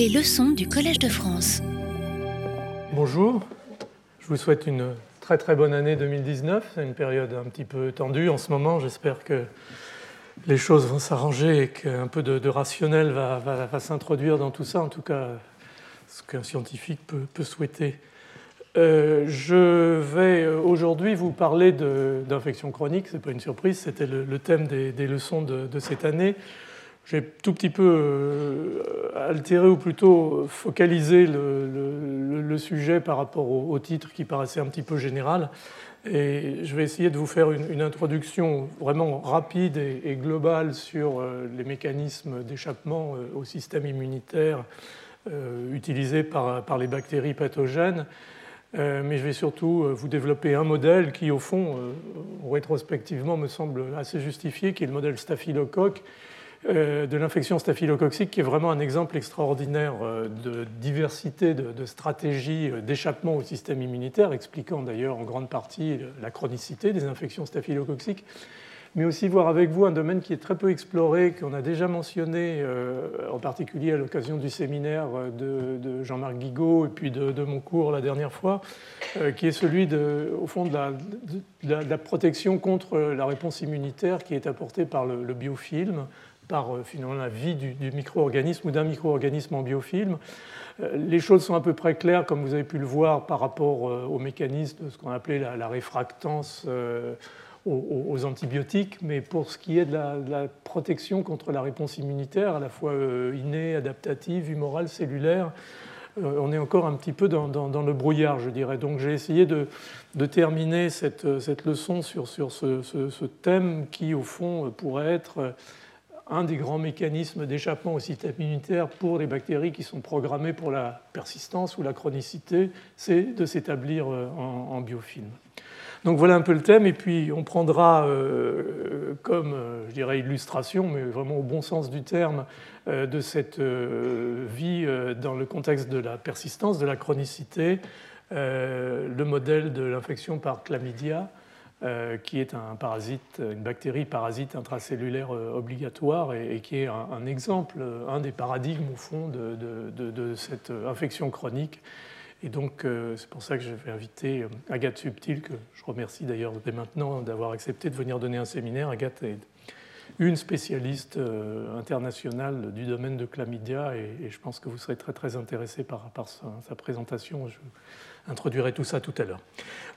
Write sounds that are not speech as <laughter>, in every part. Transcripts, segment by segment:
Les leçons du Collège de France. Bonjour, je vous souhaite une très très bonne année 2019. C'est une période un petit peu tendue en ce moment. J'espère que les choses vont s'arranger et qu'un peu de, rationnel va, s'introduire dans tout ça, en tout cas ce qu'un scientifique peut, souhaiter. Euh, je vais aujourd'hui vous parler d'infection chronique, ce n'est pas une surprise, c'était le, thème des, leçons de, cette année. J'ai tout petit peu euh, altéré ou plutôt focalisé le, sujet par rapport au, titre qui paraissait un petit peu général. Et je vais essayer de vous faire une, introduction vraiment rapide et, globale sur euh, les mécanismes d'échappement euh, au système immunitaire utilisés par, par, les bactéries pathogènes. mais je vais surtout vous développer un modèle qui, au fond, rétrospectivement, me semble assez justifié, qui est le modèle staphylocoque de l'infection staphylococcique, qui est vraiment un exemple extraordinaire euh, de diversité de, stratégies euh, d'échappement au système immunitaire, expliquant d'ailleurs en grande partie la chronicité des infections staphylococciques, mais aussi voir avec vous un domaine qui est très peu exploré, qu'on a déjà mentionné, en particulier à l'occasion du séminaire de, Jean-Marc Guigaud et puis de, mon cours la dernière fois, qui est celui de, au fond de la, protection contre la réponse immunitaire qui est apportée par le biofilm par euh, finalement la vie du, micro-organisme ou d'un micro-organisme en biofilm. Euh, les choses sont à peu près claires, comme vous avez pu le voir, par rapport euh, au mécanisme de ce qu'on appelait la, réfractance aux, antibiotiques, mais pour ce qui est de la, protection contre la réponse immunitaire, à la fois innée, adaptative, humorale, cellulaire, on est encore un petit peu dans, le brouillard, je dirais. Donc j'ai essayé de, terminer cette, leçon sur, ce, thème qui, au fond, pourrait être un des grands mécanismes d'échappement au système immunitaire pour les bactéries qui sont programmées pour la persistance ou la chronicité, c'est de s'établir euh, en, biofilm. Donc voilà un peu le thème, et puis on prendra euh, comme, euh, je dirais, illustration, mais vraiment au bon sens du terme, de cette vie dans le contexte de la persistance, de la chronicité, le modèle de l'infection par chlamydia, qui est un parasite, une bactérie parasite intracellulaire euh, obligatoire et, qui est un, exemple, un des paradigmes au fond de, cette infection chronique. Et donc c'est pour ça que je vais inviter Agathe Subtil, que je remercie d'ailleurs dès maintenant d'avoir accepté de venir donner un séminaire. Agathe est une spécialiste euh, internationale du domaine de chlamydia et, je pense que vous serez très très intéressé par, sa, présentation. Je introduirai tout ça tout à l'heure.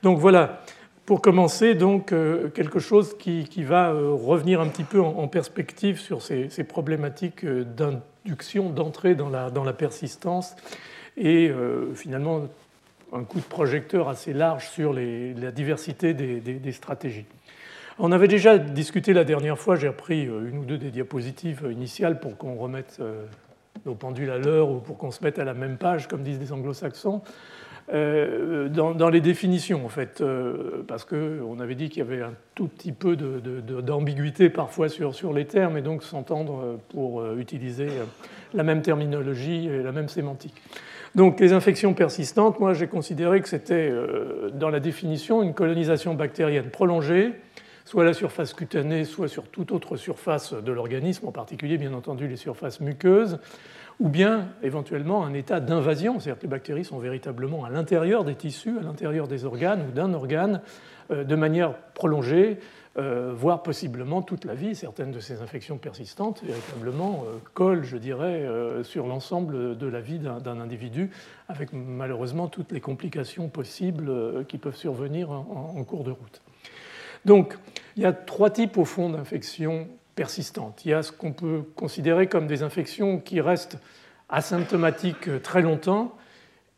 Donc voilà, pour commencer, donc, euh, quelque chose qui, va euh, revenir un petit peu en, perspective sur ces, problématiques euh, d'induction, d'entrée dans la, dans la, persistance, et finalement un coup de projecteur assez large sur la diversité des, stratégies. On avait déjà discuté la dernière fois, j'ai repris une ou deux des diapositives initiales pour qu'on remette nos pendules à l'heure ou pour qu'on se mette à la même page, comme disent les anglo-saxons. Euh, dans, les définitions, en fait, euh, parce qu'on avait dit qu'il y avait un tout petit peu d'ambiguïté parfois sur, sur, les termes, et donc s'entendre pour euh, utiliser la même terminologie et la même sémantique. Donc les infections persistantes, moi j'ai considéré que c'était dans la définition une colonisation bactérienne prolongée, soit à la surface cutanée, soit sur toute autre surface de l'organisme, en particulier bien entendu les surfaces muqueuses, ou bien éventuellement un état d'invasion, c'est-à-dire que les bactéries sont véritablement à l'intérieur des tissus, à l'intérieur des organes ou d'un organe euh, de manière prolongée, euh, voire possiblement toute la vie. Certaines de ces infections persistantes véritablement euh, collent, je dirais, sur l'ensemble de la vie d'un individu, avec malheureusement toutes les complications possibles qui peuvent survenir en cours de route. Donc, il y a trois types au fond d'infections persistantes. Il y a ce qu'on peut considérer comme des infections qui restent asymptomatiques très longtemps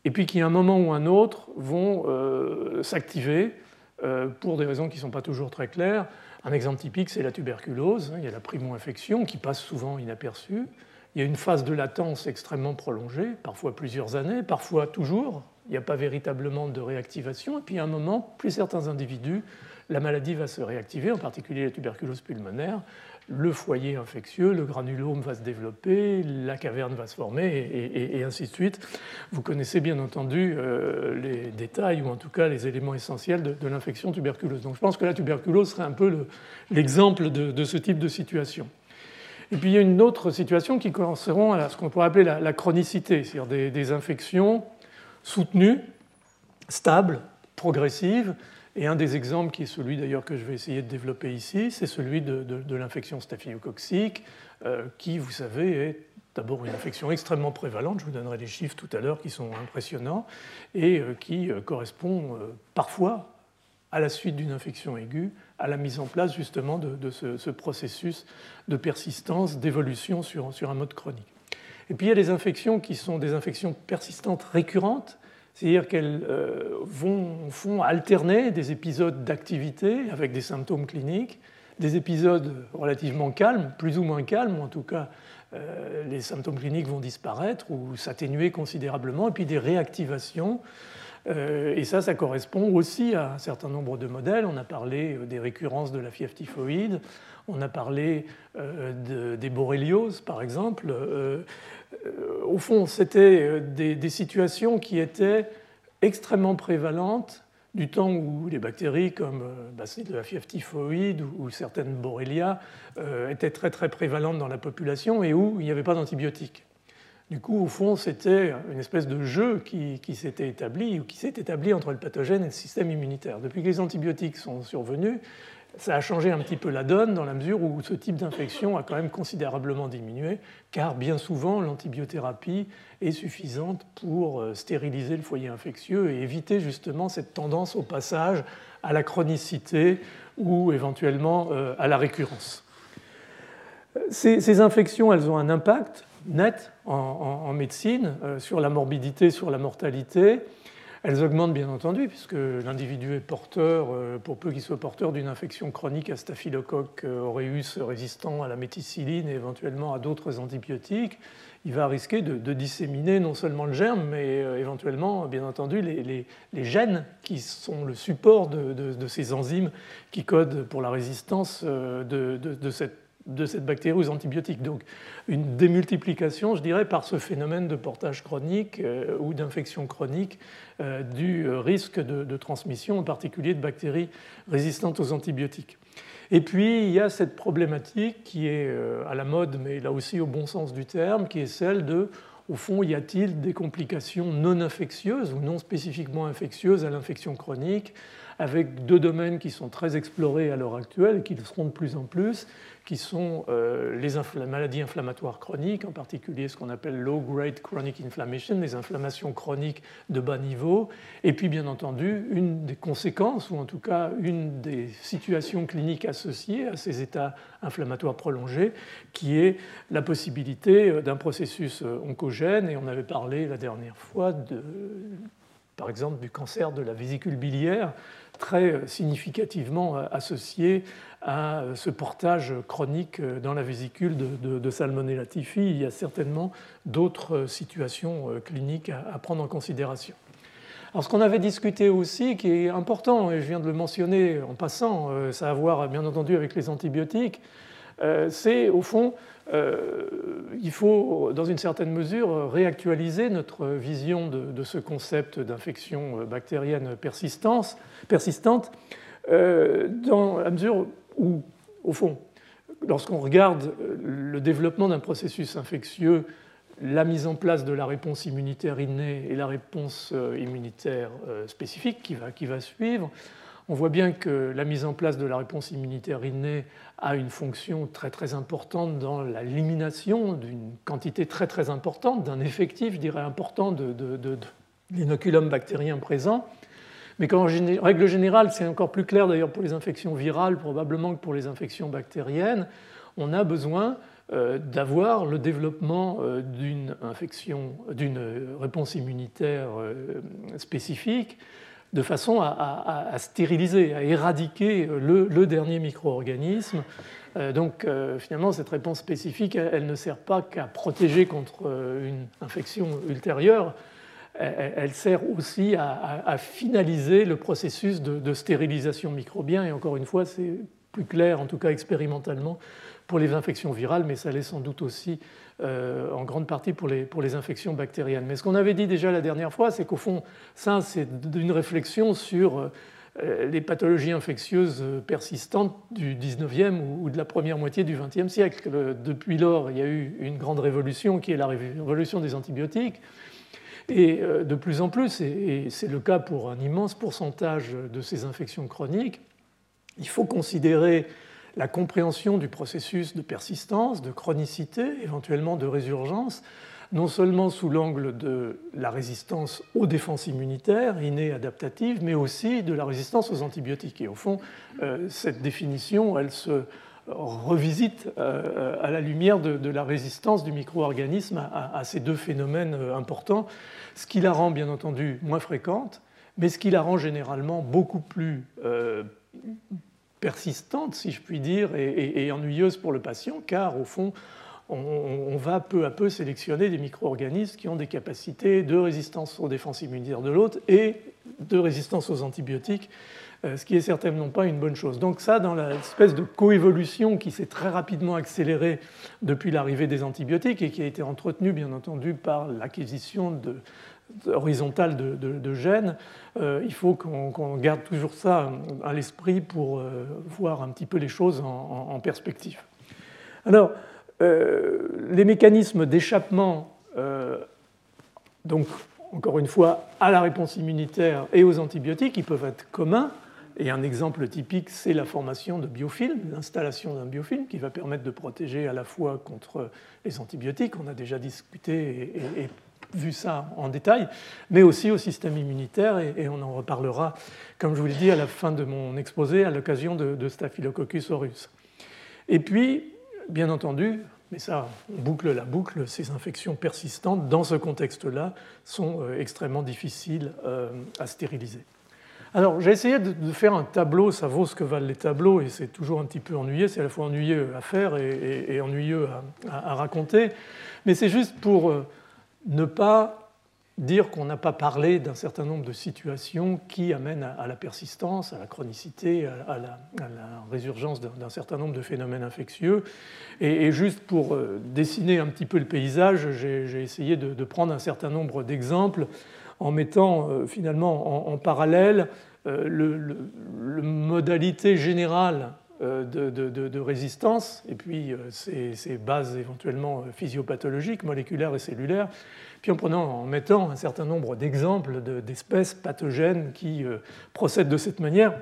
et puis qui, à un moment ou un autre, vont euh, s'activer euh, pour des raisons qui ne sont pas toujours très claires. Un exemple typique, c'est la tuberculose. Il y a la primo-infection qui passe souvent inaperçue. Il y a une phase de latence extrêmement prolongée, parfois plusieurs années, parfois toujours. Il n'y a pas véritablement de réactivation. Et puis à un moment, plus certains individus, la maladie va se réactiver, en particulier la tuberculose pulmonaire, le foyer infectieux, le granulome va se développer, la caverne va se former, et, ainsi de suite. Vous connaissez bien entendu euh, les détails, ou en tout cas les éléments essentiels de, l'infection tuberculeuse. Donc je pense que la tuberculose serait un peu l'exemple de, ce type de situation. Et puis il y a une autre situation qui correspond à ce qu'on pourrait appeler la, chronicité, c'est-à-dire des, infections soutenues, stables, progressives. Et un des exemples, qui est celui d'ailleurs que je vais essayer de développer ici, c'est celui de, l'infection staphylococcique, euh, qui, vous savez, est d'abord une infection extrêmement prévalente, je vous donnerai des chiffres tout à l'heure qui sont impressionnants, et euh, qui euh, correspond parfois, à la suite d'une infection aiguë, à la mise en place justement de, ce, processus de persistance, d'évolution sur, sur, un mode chronique. Et puis il y a des infections qui sont des infections persistantes récurrentes, c'est-à-dire qu'elles euh, vont, font alterner des épisodes d'activité avec des symptômes cliniques, des épisodes relativement calmes, plus ou moins calmes, en tout cas euh, les symptômes cliniques vont disparaître ou s'atténuer considérablement, et puis des réactivations et ça, ça correspond aussi à un certain nombre de modèles. On a parlé euh, des récurrences de la fièvre typhoïde, on a parlé euh, des borélioses, par exemple. au fond, c'était des, situations qui étaient extrêmement prévalentes du temps où les bactéries comme bah, la fièvre typhoïde ou, certaines borélias étaient très très prévalentes dans la population et où il n'y avait pas d'antibiotiques. Du coup, au fond, c'était une espèce de jeu qui, s'était établi établi entre le pathogène et le système immunitaire. Depuis que les antibiotiques sont survenus, ça a changé un petit peu la donne dans la mesure où ce type d'infection a quand même considérablement diminué, car bien souvent l'antibiothérapie est suffisante pour euh, stériliser le foyer infectieux et éviter justement cette tendance au passage à la chronicité ou éventuellement euh, à la récurrence. Ces infections, elles ont un impact net en, médecine euh, sur la morbidité, sur la mortalité. Elles augmentent bien entendu, puisque l'individu est porteur, euh, pour peu qu'il soit porteur d'une infection chronique à staphylocoque euh, aureus résistant à la méticilline et éventuellement à d'autres antibiotiques. Il va risquer de, disséminer non seulement le germe, mais éventuellement, bien entendu, les, gènes qui sont le support de, ces enzymes qui codent pour la résistance de cette de cette bactérie aux antibiotiques. Donc une démultiplication, je dirais, par ce phénomène de portage chronique euh, ou d'infection chronique euh, du risque de, transmission, en particulier de bactéries résistantes aux antibiotiques. Et puis il y a cette problématique qui est euh, à la mode, mais là aussi au bon sens du terme, qui est celle de, au fond, y a-t-il des complications non infectieuses ou non spécifiquement infectieuses à l'infection chronique avec deux domaines qui sont très explorés à l'heure actuelle et qui le seront de plus en plus, qui sont euh, les maladies inflammatoires chroniques, en particulier ce qu'on appelle low-grade chronic inflammation, les inflammations chroniques de bas niveau, et puis bien entendu une des conséquences, ou en tout cas une des situations cliniques associées à ces états inflammatoires prolongés, qui est la possibilité euh, d'un processus euh, oncogène, et on avait parlé la dernière fois de par exemple du cancer de la vésicule biliaire, très significativement associé à ce portage chronique dans la vésicule de, Salmonella typhi. Il y a certainement d'autres situations cliniques à, prendre en considération. Alors ce qu'on avait discuté aussi, qui est important, et je viens de le mentionner en passant, euh, ça a à voir bien entendu avec les antibiotiques, euh, c'est au fond, euh, il faut dans une certaine mesure réactualiser notre vision de, ce concept d'infection bactérienne persistante, dans la mesure où, au fond, lorsqu'on regarde le développement d'un processus infectieux, la mise en place de la réponse immunitaire innée et la réponse immunitaire spécifique qui va, qui va suivre, on voit bien que la mise en place de la réponse immunitaire innée a une fonction très très importante dans l'élimination d'une quantité très très importante, d'un effectif, je dirais, important de, l'inoculum bactérien présent. Mais qu'en règle générale, c'est encore plus clair d'ailleurs pour les infections virales probablement que pour les infections bactériennes, on a besoin euh, d'avoir le développement euh, d'une infection, d'une réponse immunitaire euh, spécifique de façon à, stériliser, à éradiquer le, dernier micro-organisme. Euh, donc euh, finalement, cette réponse spécifique, elle, ne sert pas qu'à protéger contre euh, une infection ultérieure, elle, sert aussi à, finaliser le processus de, stérilisation microbien. Et encore une fois, c'est plus clair, en tout cas expérimentalement, pour les infections virales, mais ça l'est sans doute aussi euh, en grande partie pour les, pour les infections bactériennes. Mais ce qu'on avait dit déjà la dernière fois, c'est qu'au fond, ça, c'est une réflexion sur euh, les pathologies infectieuses persistantes du 19e ou de la première moitié du 20e siècle. Depuis lors, il y a eu une grande révolution qui est la révolution des antibiotiques. Et de plus en plus, et c'est le cas pour un immense pourcentage de ces infections chroniques, il faut considérer la compréhension du processus de persistance, de chronicité, éventuellement de résurgence, non seulement sous l'angle de la résistance aux défenses immunitaires innées adaptatives, mais aussi de la résistance aux antibiotiques. Et au fond, euh, cette définition, elle se revisite euh, à la lumière de, la résistance du micro-organisme à, ces deux phénomènes euh, importants, ce qui la rend bien entendu moins fréquente, mais ce qui la rend généralement beaucoup plus persistante, si je puis dire, et, ennuyeuse pour le patient, car au fond, on, va peu à peu sélectionner des micro-organismes qui ont des capacités de résistance aux défenses immunitaires de l'autre et de résistance aux antibiotiques, euh, ce qui est certainement pas une bonne chose. Donc ça, dans l'espèce de coévolution qui s'est très rapidement accélérée depuis l'arrivée des antibiotiques et qui a été entretenue, bien entendu, par l'acquisition horizontale de, gènes, euh, il faut qu'on garde toujours ça à l'esprit pour euh, voir un petit peu les choses en, perspective. Alors, euh, les mécanismes d'échappement, donc encore une fois, à la réponse immunitaire et aux antibiotiques, ils peuvent être communs. Et un exemple typique, c'est la formation de biofilms, l'installation d'un biofilm qui va permettre de protéger à la fois contre les antibiotiques, on a déjà discuté et vu ça en détail, mais aussi au système immunitaire, et, on en reparlera, comme je vous l'ai dit, à la fin de mon exposé, à l'occasion de, Staphylococcus aureus. Et puis, bien entendu, mais ça, on boucle la boucle, ces infections persistantes, dans ce contexte-là, sont euh, extrêmement difficiles euh, à stériliser. Alors, j'ai essayé de faire un tableau, ça vaut ce que valent les tableaux, et c'est toujours un petit peu ennuyeux, c'est à la fois ennuyeux à faire et, ennuyeux à, raconter, mais c'est juste pour euh, ne pas dire qu'on n'a pas parlé d'un certain nombre de situations qui amènent à la persistance, à la chronicité, à la, résurgence d'un certain nombre de phénomènes infectieux. Et, juste pour euh, dessiner un petit peu le paysage, j'ai essayé de, prendre un certain nombre d'exemples en mettant euh, finalement en, parallèle euh, le, modalité générale de, résistance, et puis ces bases éventuellement physiopathologiques, moléculaires et cellulaires, puis en, prenant, en mettant un certain nombre d'exemples d'espèces pathogènes qui euh, procèdent de cette manière,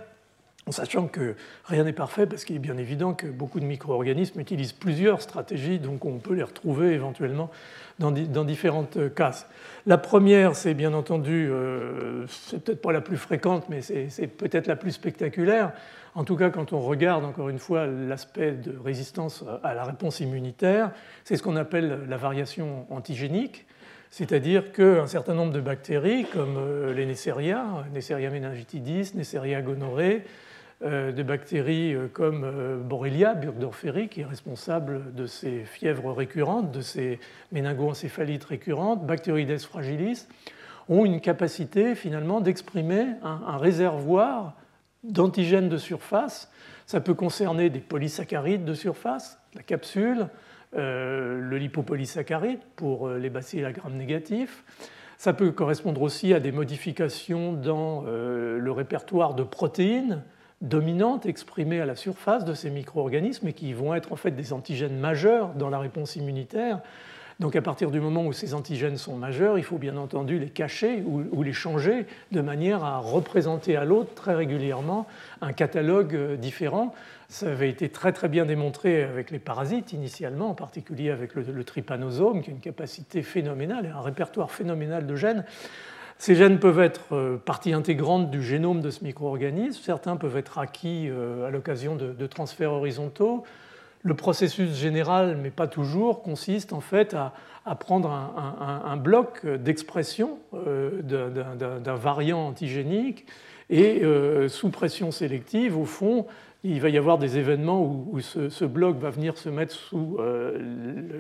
en sachant que rien n'est parfait, parce qu'il est bien évident que beaucoup de micro-organismes utilisent plusieurs stratégies, donc on peut les retrouver éventuellement dans, différentes cases. La première, c'est bien entendu, euh, c'est peut-être pas la plus fréquente, mais c'est peut-être la plus spectaculaire. En tout cas, quand on regarde encore une fois l'aspect de résistance à la réponse immunitaire, c'est ce qu'on appelle la variation antigénique. C'est-à-dire qu'un certain nombre de bactéries, comme euh, les Neisseria, Neisseria meningitidis, Neisseria gonorrhea, euh, des bactéries euh, comme Borrelia burgdorferi, qui est responsable de ces fièvres récurrentes, de ces méningoencéphalites récurrentes, Bacteroides fragilis, ont une capacité finalement d'exprimer un, réservoir d'antigènes de surface. Ça peut concerner des polysaccharides de surface, la capsule, euh, le lipopolysaccharide pour euh, les bacilles à gramme négatif. Ça peut correspondre aussi à des modifications dans euh, le répertoire de protéines dominantes exprimées à la surface de ces micro-organismes et qui vont être en fait des antigènes majeurs dans la réponse immunitaire. Donc à partir du moment où ces antigènes sont majeurs, il faut bien entendu les cacher ou, les changer de manière à représenter à l'autre très régulièrement un catalogue euh, différent. Ça avait été très très bien démontré avec les parasites initialement, en particulier avec le, trypanosome, qui a une capacité phénoménale et un répertoire phénoménal de gènes. Ces gènes peuvent être euh, partie intégrante du génome de ce micro-organisme, certains peuvent être acquis euh, à l'occasion de transferts horizontaux, le processus général, mais pas toujours, consiste en fait à, prendre un, bloc d'expression euh, d'un variant antigénique et sous pression sélective, au fond, il va y avoir des événements où, ce, bloc va venir se mettre sous euh,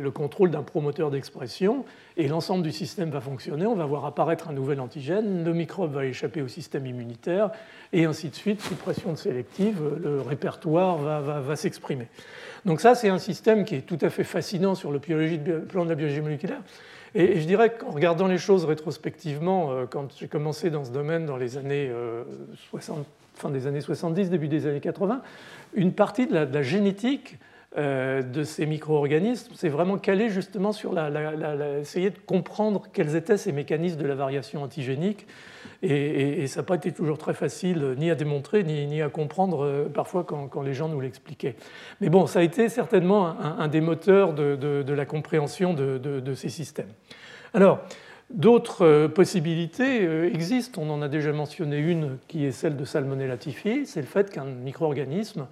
le contrôle d'un promoteur d'expression et l'ensemble du système va fonctionner. On va voir apparaître un nouvel antigène, le microbe va échapper au système immunitaire et ainsi de suite. Sous pression sélective, le répertoire va, s'exprimer. Donc ça, c'est un système qui est tout à fait fascinant sur le plan de la biologie moléculaire Et, je dirais qu'en regardant les choses rétrospectivement, quand j'ai commencé dans ce domaine dans les années 60, fin des années 70, début des années 80, une partie de la, génétique de ces micro-organismes, c'est vraiment calé justement sur la, essayer de comprendre quels étaient ces mécanismes de la variation antigénique et, ça n'a pas été toujours très facile euh, ni à démontrer ni, à comprendre euh, parfois quand, les gens nous l'expliquaient. Mais bon, ça a été certainement un, des moteurs de, la compréhension de, ces systèmes. Alors, D'autres euh, possibilités existent. On en a déjà mentionné une qui est celle de Salmonella typhi. C'est le fait qu'un micro-organisme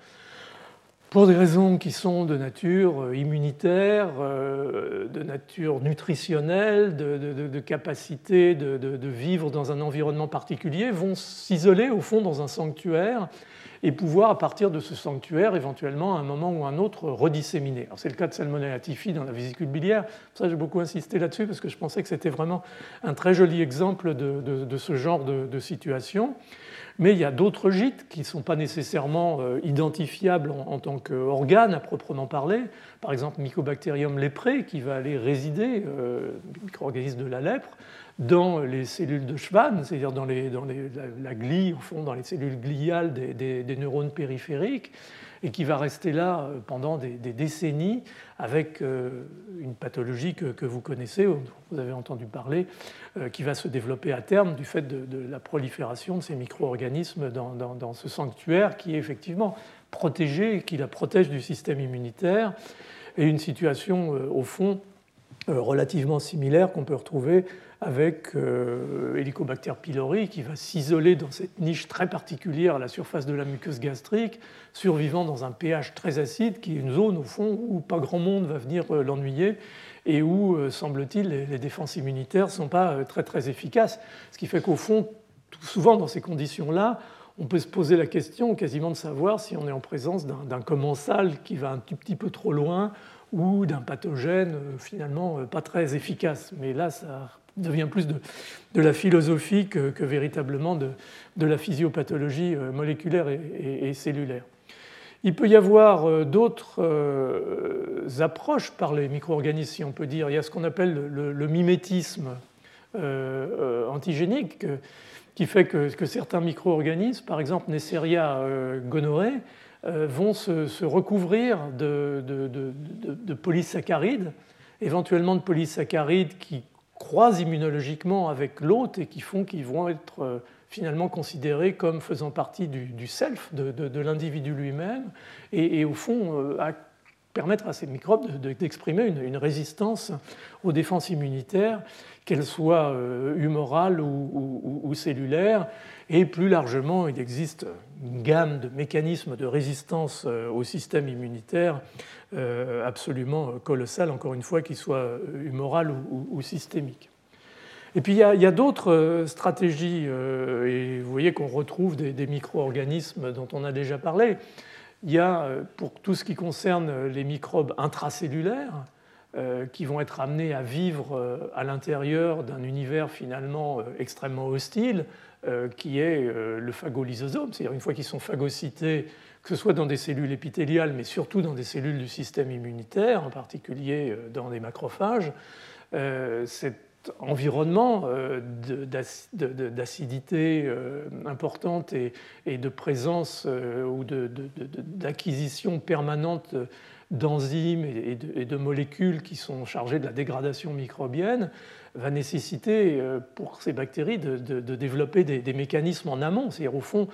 pour des raisons qui sont de nature euh, immunitaire, euh, de nature nutritionnelle, de, capacité de, vivre dans un environnement particulier, vont s'isoler au fond dans un sanctuaire et pouvoir, à partir de ce sanctuaire, éventuellement, à un moment ou à un autre, redisséminer. C'est le cas de Salmonella typhi dans la vésicule biliaire. Ça, j'ai beaucoup insisté là-dessus parce que je pensais que c'était vraiment un très joli exemple de, ce genre de, situation. Mais il y a d'autres gîtes qui ne sont pas nécessairement euh, identifiables en, tant qu'organes à proprement parler. Par exemple, Mycobacterium lépré, qui va aller résider, euh, micro-organisme de la lèpre, dans les cellules de Schwann, c'est-à-dire dans, la, glie, au fond, dans les cellules gliales des neurones périphériques, et qui va rester là euh, pendant des, décennies avec euh, une pathologie que, vous connaissez, vous avez entendu parler, euh, qui va se développer à terme du fait de, la prolifération de ces micro-organismes dans, ce sanctuaire qui est effectivement protégé, qui la protège du système immunitaire, et une situation au fond relativement similaire qu'on peut retrouver avec euh, Helicobacter pylori qui va s'isoler dans cette niche très particulière à la surface de la muqueuse gastrique, survivant dans un pH très acide, qui est une zone au fond où pas grand monde va venir euh, l'ennuyer et où, euh, semble-t-il, les, défenses immunitaires ne sont pas très très efficaces. Ce qui fait qu'au fond, souvent dans ces conditions-là, on peut se poser la question quasiment de savoir si on est en présence d'un commensal qui va un tout petit peu trop loin ou d'un pathogène finalement pas très efficace. Mais là, ça devient plus de, la philosophie que, véritablement de, la physiopathologie euh, moléculaire et, cellulaire. Il peut y avoir euh, d'autres euh, approches par les micro-organismes, si on peut dire. Il y a ce qu'on appelle le, mimétisme antigénique, qui fait que, certains micro-organismes, par exemple Neisseria gonorrhoeae, vont se, recouvrir de, de, polysaccharides, éventuellement de polysaccharides qui croisent immunologiquement avec l'hôte et qui font qu'ils vont être euh, finalement considérés comme faisant partie du, self, de, l'individu lui-même, et, au fond euh, à permettre à ces microbes d'exprimer une, résistance aux défenses immunitaires, qu'elles soient euh, humorales ou, cellulaires. Et plus largement, il existe une gamme de mécanismes de résistance au système immunitaire absolument colossal, encore une fois, qu'il soit humoral ou, systémique. Et puis il y a, d'autres euh, stratégies, euh, et vous voyez qu'on retrouve des, micro-organismes dont on a déjà parlé. Il y a, pour tout ce qui concerne les microbes intracellulaires, qui vont être amenés à vivre à l'intérieur d'un univers finalement extrêmement hostile, qui est le phagolysosome, c'est-à-dire une fois qu'ils sont phagocytés, que ce soit dans des cellules épithéliales, mais surtout dans des cellules du système immunitaire, en particulier euh, dans des macrophages, euh, cet environnement euh, d'acidité importante et de présence ou d'acquisition permanente d'enzymes et de molécules qui sont chargées de la dégradation microbienne va nécessiter pour ces bactéries de, développer des, mécanismes en amont, c'est-à-dire au fond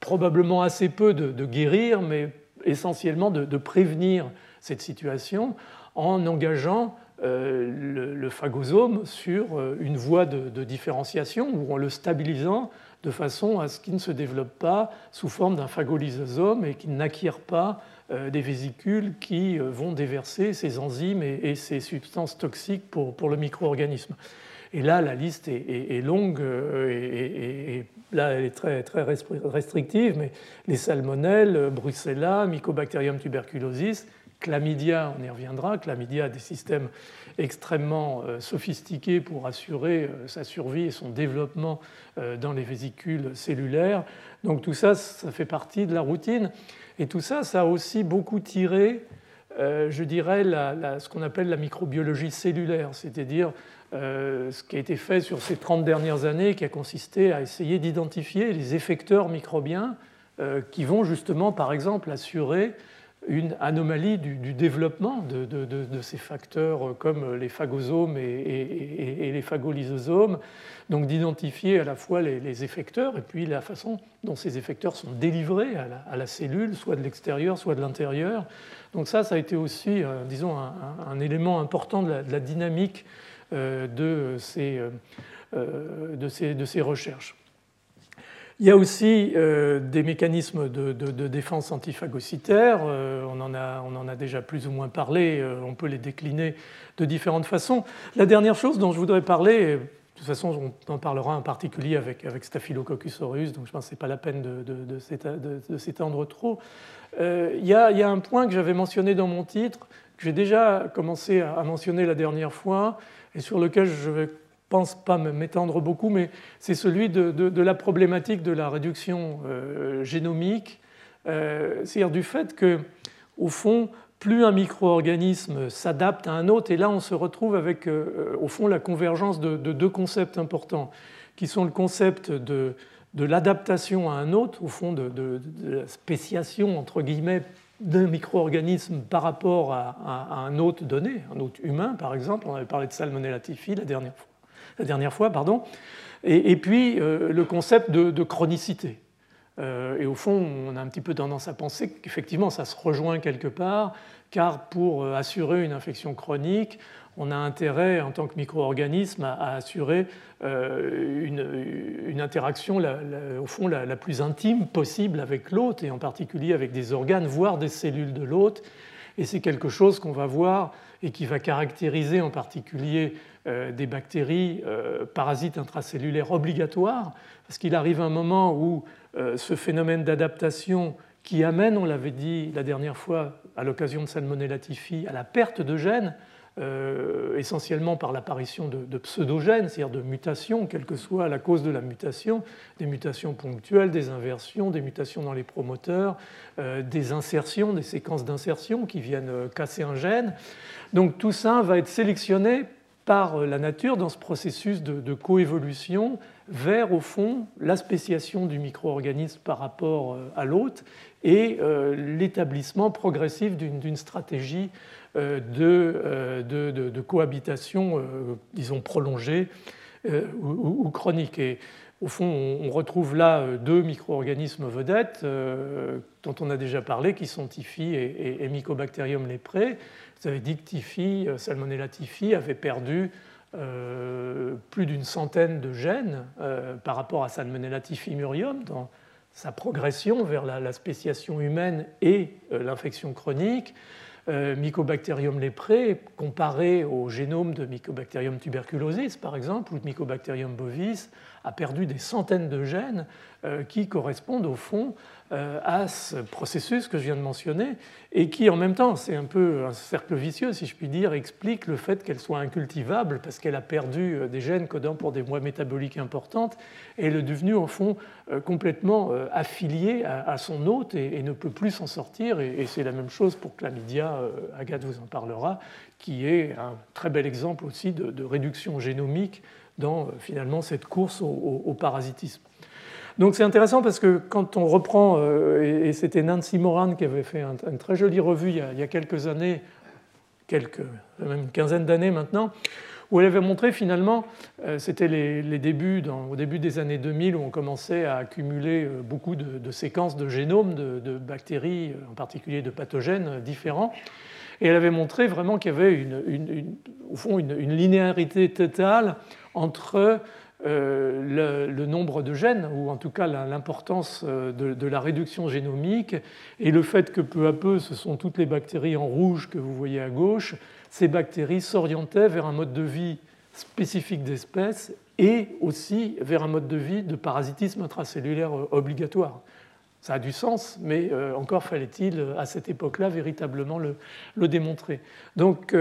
probablement assez peu de, guérir, mais essentiellement de, prévenir cette situation en engageant euh, le, phagosome sur euh, une voie de, différenciation ou en le stabilisant de façon à ce qu'il ne se développe pas sous forme d'un phagolysosome et qu'il n'acquiert pas euh, des vésicules qui vont déverser ces enzymes et, ces substances toxiques pour, pour le micro-organisme. Et là, la liste est, longue euh, et, là, elle est très, très restrictive, mais les salmonelles, Brucella, Mycobacterium tuberculosis, Chlamydia, on y reviendra, Chlamydia a des systèmes extrêmement euh, sophistiqués pour assurer euh, sa survie et son développement dans les vésicules cellulaires. Donc tout ça, ça fait partie de la routine. Et tout ça, ça a aussi beaucoup tiré je dirais, ce qu'on appelle la microbiologie cellulaire, c'est-à-dire ce qui a été fait sur ces 30 dernières années, qui a consisté à essayer d'identifier les effecteurs microbiens qui vont justement, par exemple, assurer une anomalie du, développement de, ces facteurs comme les phagosomes et, les phagolysosomes, donc d'identifier à la fois les, effecteurs et puis la façon dont ces effecteurs sont délivrés à la, cellule, soit de l'extérieur, soit de l'intérieur. Donc ça, ça a été aussi, euh, disons, un, élément important de la, dynamique euh, de ces, euh, de ces recherches. Il y a aussi euh, des mécanismes de, défense antiphagocytaire. Euh, on, en a, on, en a, déjà plus ou moins parlé. Euh, on peut les décliner de différentes façons. La dernière chose dont je voudrais parler, de toute façon, on en parlera en particulier avec, avec Staphylococcus aureus, donc je pense que ce n'est pas la peine de, s'étendre trop. Il y, il, y a, un point que j'avais mentionné dans mon titre, que j'ai déjà commencé à mentionner la dernière fois, et sur lequel je vais pense pas m'étendre beaucoup, mais c'est celui de, la problématique de la réduction euh, génomique, euh, c'est-à-dire du fait que, au fond, plus un micro-organisme s'adapte à un autre, et là on se retrouve avec, euh, au fond, la convergence de, deux concepts importants, qui sont le concept de, l'adaptation à un autre, au fond, de, la spéciation, entre guillemets, d'un micro-organisme par rapport à, un autre donné, un autre humain par exemple. On avait parlé de Salmonella typhi la dernière fois la dernière fois, pardon. Et, puis euh, le concept de, chronicité. Euh, et au fond, on a un petit peu tendance à penser qu'effectivement, ça se rejoint quelque part, car pour euh, assurer une infection chronique, on a intérêt en tant que micro-organisme à, assurer une, interaction au fond la, plus intime possible avec l'hôte et en particulier avec des organes, voire des cellules de l'hôte. Et c'est quelque chose qu'on va voir et qui va caractériser en particulier euh, des bactéries euh, parasites intracellulaires obligatoires, parce qu'il arrive un moment où euh, ce phénomène d'adaptation qui amène, on l'avait dit la dernière fois à l'occasion de Salmonella typhi, à la perte de gènes, essentiellement par l'apparition de, pseudogènes, c'est-à-dire de mutations, quelle que soit la cause de la mutation, des mutations ponctuelles, des inversions, des mutations dans les promoteurs, des insertions, des séquences d'insertion qui viennent casser un gène. Donc tout ça va être sélectionné par la nature dans ce processus de, coévolution vers, au fond, la spéciation du micro-organisme par rapport euh, à l'hôte et euh, l'établissement progressif d'une stratégie euh, de, cohabitation, disons, prolongée ou, chronique. Et au fond, on retrouve là deux micro-organismes vedettes dont on a déjà parlé, qui sont Typhi et, et Mycobacterium leprae. Vous avez dit que Tifi, euh, Salmonella Tifi avait perdu euh, plus d'une centaine de gènes euh, par rapport à Salmonella Tifi murium dans sa progression vers la, spéciation humaine et l'infection chronique. Mycobacterium leprae, comparé au génome de Mycobacterium tuberculosis, par exemple, ou de Mycobacterium bovis, a perdu des centaines de gènes qui correspondent au fond euh, à ce processus que je viens de mentionner et qui en même temps, c'est un peu un cercle vicieux si je puis dire, explique le fait qu'elle soit incultivable parce qu'elle a perdu euh, des gènes codant pour des voies métaboliques importantes et elle est devenue en fond euh, complètement affiliée à son hôte et ne peut plus s'en sortir et c'est la même chose pour Chlamydia, Agathe vous en parlera, qui est un très bel exemple aussi de, réduction génomique dans finalement cette course au parasitisme. Donc c'est intéressant parce que quand on reprend, euh, et c'était Nancy Moran qui avait fait une très jolie revue il y a, quelques années, quelques, même une quinzaine d'années maintenant, où elle avait montré finalement, euh, c'était les, débuts, au début des années 2000, où on commençait à accumuler euh, beaucoup de, séquences de génomes de, bactéries, en particulier de pathogènes différents. Et elle avait montré vraiment qu'il y avait une, au fond une, linéarité totale entre euh, le, nombre de gènes, ou en tout cas l'importance euh, de, la réduction génomique, et le fait que peu à peu, ce sont toutes les bactéries en rouge que vous voyez à gauche, ces bactéries s'orientaient vers un mode de vie spécifique d'espèce et aussi vers un mode de vie de parasitisme intracellulaire euh, obligatoire. Ça a du sens, mais encore fallait-il à cette époque-là véritablement le, démontrer. Donc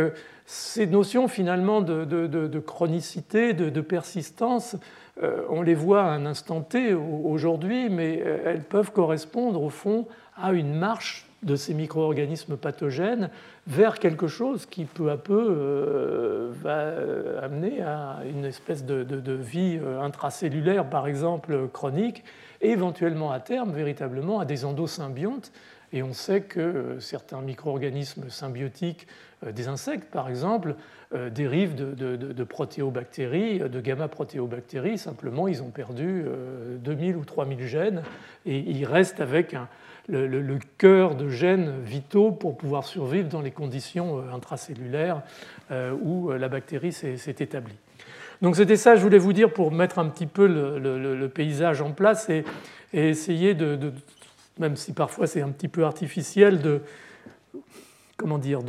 ces notions finalement de, chronicité, de, persistance, euh, on les voit à un instant T aujourd'hui, mais euh, elles peuvent correspondre au fond à une marche de ces micro-organismes pathogènes vers quelque chose qui peu à peu euh, va amener à une espèce de, vie euh, intracellulaire, par exemple, chronique, et éventuellement à terme, véritablement, à des endosymbiontes. Et on sait que certains micro-organismes symbiotiques, des insectes par exemple, dérivent de, protéobactéries, de gamma-protéobactéries. Simplement, ils ont perdu 2000 ou 3000 gènes et ils restent avec le, cœur de gènes vitaux pour pouvoir survivre dans les conditions euh, intracellulaires euh, où euh, la bactérie s'est établie. Donc c'était ça, je voulais vous dire pour mettre un petit peu le, paysage en place et, essayer de, même si parfois c'est un petit peu artificiel, de comment dire,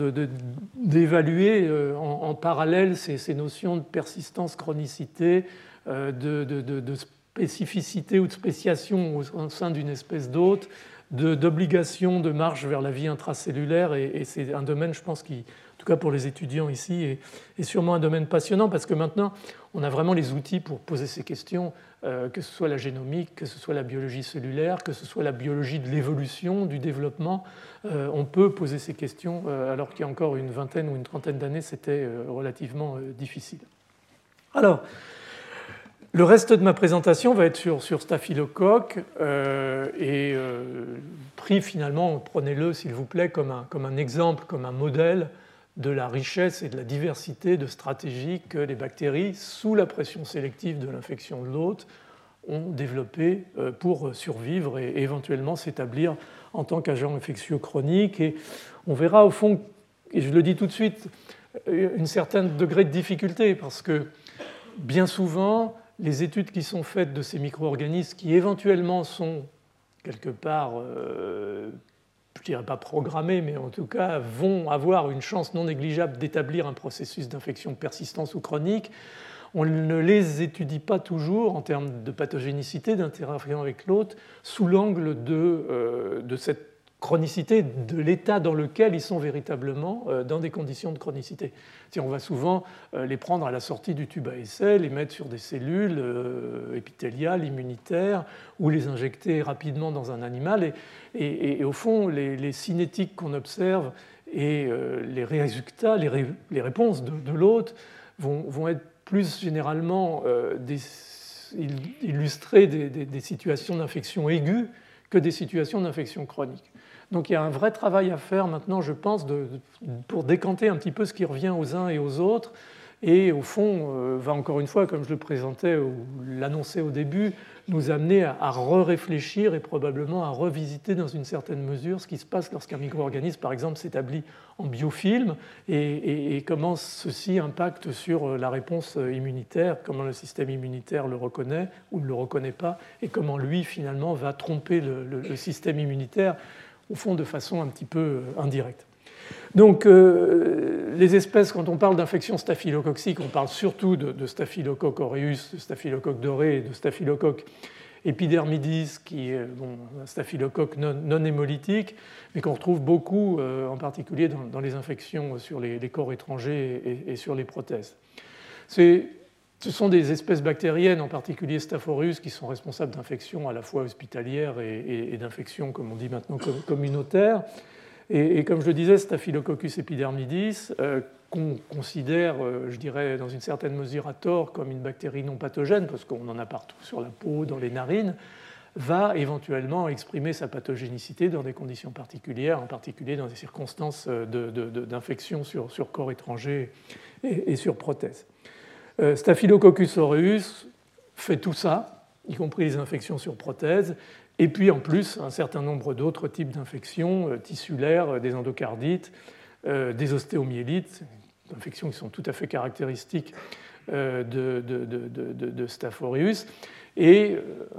d'évaluer en, parallèle ces, notions de persistance, chronicité, de, spécificité ou de spéciation au sein d'une espèce d'hôte, d'obligation de, marche vers la vie intracellulaire. Et, c'est un domaine, je pense, qui, en tout cas pour les étudiants ici, est, sûrement un domaine passionnant parce que maintenant, on a vraiment les outils pour poser ces questions, euh, que ce soit la génomique, que ce soit la biologie cellulaire, que ce soit la biologie de l'évolution, du développement. Euh, on peut poser ces questions euh, alors qu'il y a encore une vingtaine ou une trentaine d'années, c'était relativement difficile. Alors, le reste de ma présentation va être sur, Staphylocoque euh, et euh, pris finalement, prenez-le s'il vous plaît, comme un, comme un, exemple, comme un modèle de la richesse et de la diversité de stratégies que les bactéries, sous la pression sélective de l'infection de l'hôte, ont développées euh, pour survivre et éventuellement s'établir en tant qu'agent infectieux chronique. Et on verra au fond, et je le dis tout de suite, un certain degré de difficulté parce que bien souvent, les études qui sont faites de ces micro-organismes qui éventuellement sont quelque part, euh, je ne dirais pas programmés, mais en tout cas vont avoir une chance non négligeable d'établir un processus d'infection persistance ou chronique, on ne les étudie pas toujours en termes de pathogénicité, d'interaction avec l'autre, sous l'angle de, euh, de cette chronicité de l'état dans lequel ils sont véritablement euh, dans des conditions de chronicité. On va souvent euh, les prendre à la sortie du tube à essai, les mettre sur des cellules euh, épithéliales, immunitaires, ou les injecter rapidement dans un animal. Et, au fond, les, cinétiques qu'on observe et les résultats, les, réponses de, l'hôte vont, être plus généralement des, illustrer des situations d'infection aiguë que des situations d'infection chronique. Donc il y a un vrai travail à faire maintenant, je pense, pour décanter un petit peu ce qui revient aux uns et aux autres. Et au fond, euh, va encore une fois, comme je le présentais ou l'annonçais au début, nous amener à, re-réfléchir et probablement à revisiter dans une certaine mesure ce qui se passe lorsqu'un micro-organisme, par exemple, s'établit en biofilm et, comment ceci impacte sur la réponse immunitaire, comment le système immunitaire le reconnaît ou ne le reconnaît pas, et comment lui, finalement, va tromper le système immunitaire au fond de façon un petit peu euh, indirecte. Donc, euh, les espèces, quand on parle d'infection staphylococcique, on parle surtout de, de staphylocoque aureus, de staphylocoque doré et de staphylocoque épidermidis, qui est un staphylocoque non, hémolytique, mais qu'on retrouve beaucoup, euh, en particulier dans, les infections sur les, corps étrangers et, sur les prothèses. C'est ce sont des espèces bactériennes, en particulier Staph aureus, qui sont responsables d'infections à la fois hospitalières et, d'infections, comme on dit maintenant, communautaires. Et, comme je le disais, Staphylococcus epidermidis, euh, qu'on considère, euh, je dirais, dans une certaine mesure à tort, comme une bactérie non pathogène, parce qu'on en a partout sur la peau, dans les narines, va éventuellement exprimer sa pathogénicité dans des conditions particulières, en particulier dans des circonstances euh, d'infection sur, sur, corps étranger et, et sur prothèse. Euh, Staphylococcus aureus fait tout ça, y compris les infections sur prothèse, et puis en plus un certain nombre d'autres types d'infections euh, tissulaires, euh, des endocardites, des ostéomyélites, infections qui sont tout à fait caractéristiques de, de, Staph aureus, et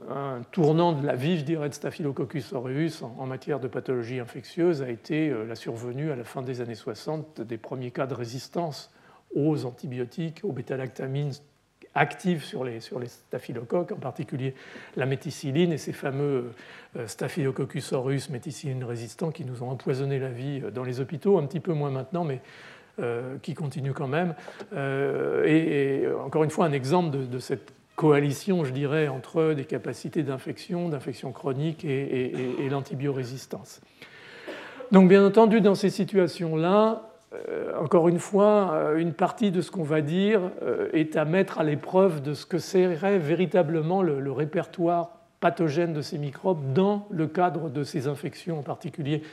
un tournant de la vie, je dirais, de Staphylococcus aureus en matière de pathologie infectieuse a été la survenue à la fin des années 60 des premiers cas de résistance aux antibiotiques, aux bêta-lactamines actives sur les, sur les staphylocoques, en particulier la méticilline et ces fameux euh, Staphylococcus aureus méticilline résistants qui nous ont empoisonné la vie dans les hôpitaux, un petit peu moins maintenant, mais euh, qui continuent quand même. Euh, et, encore une fois, un exemple de, cette coalition, je dirais, entre des capacités d'infection, d'infection chronique et, et, et l'antibiorésistance. Donc bien entendu, dans ces situations-là, encore une fois, une partie de ce qu'on va dire est à mettre à l'épreuve de ce que serait véritablement le répertoire pathogène de ces microbes dans le cadre de ces infections, en particulier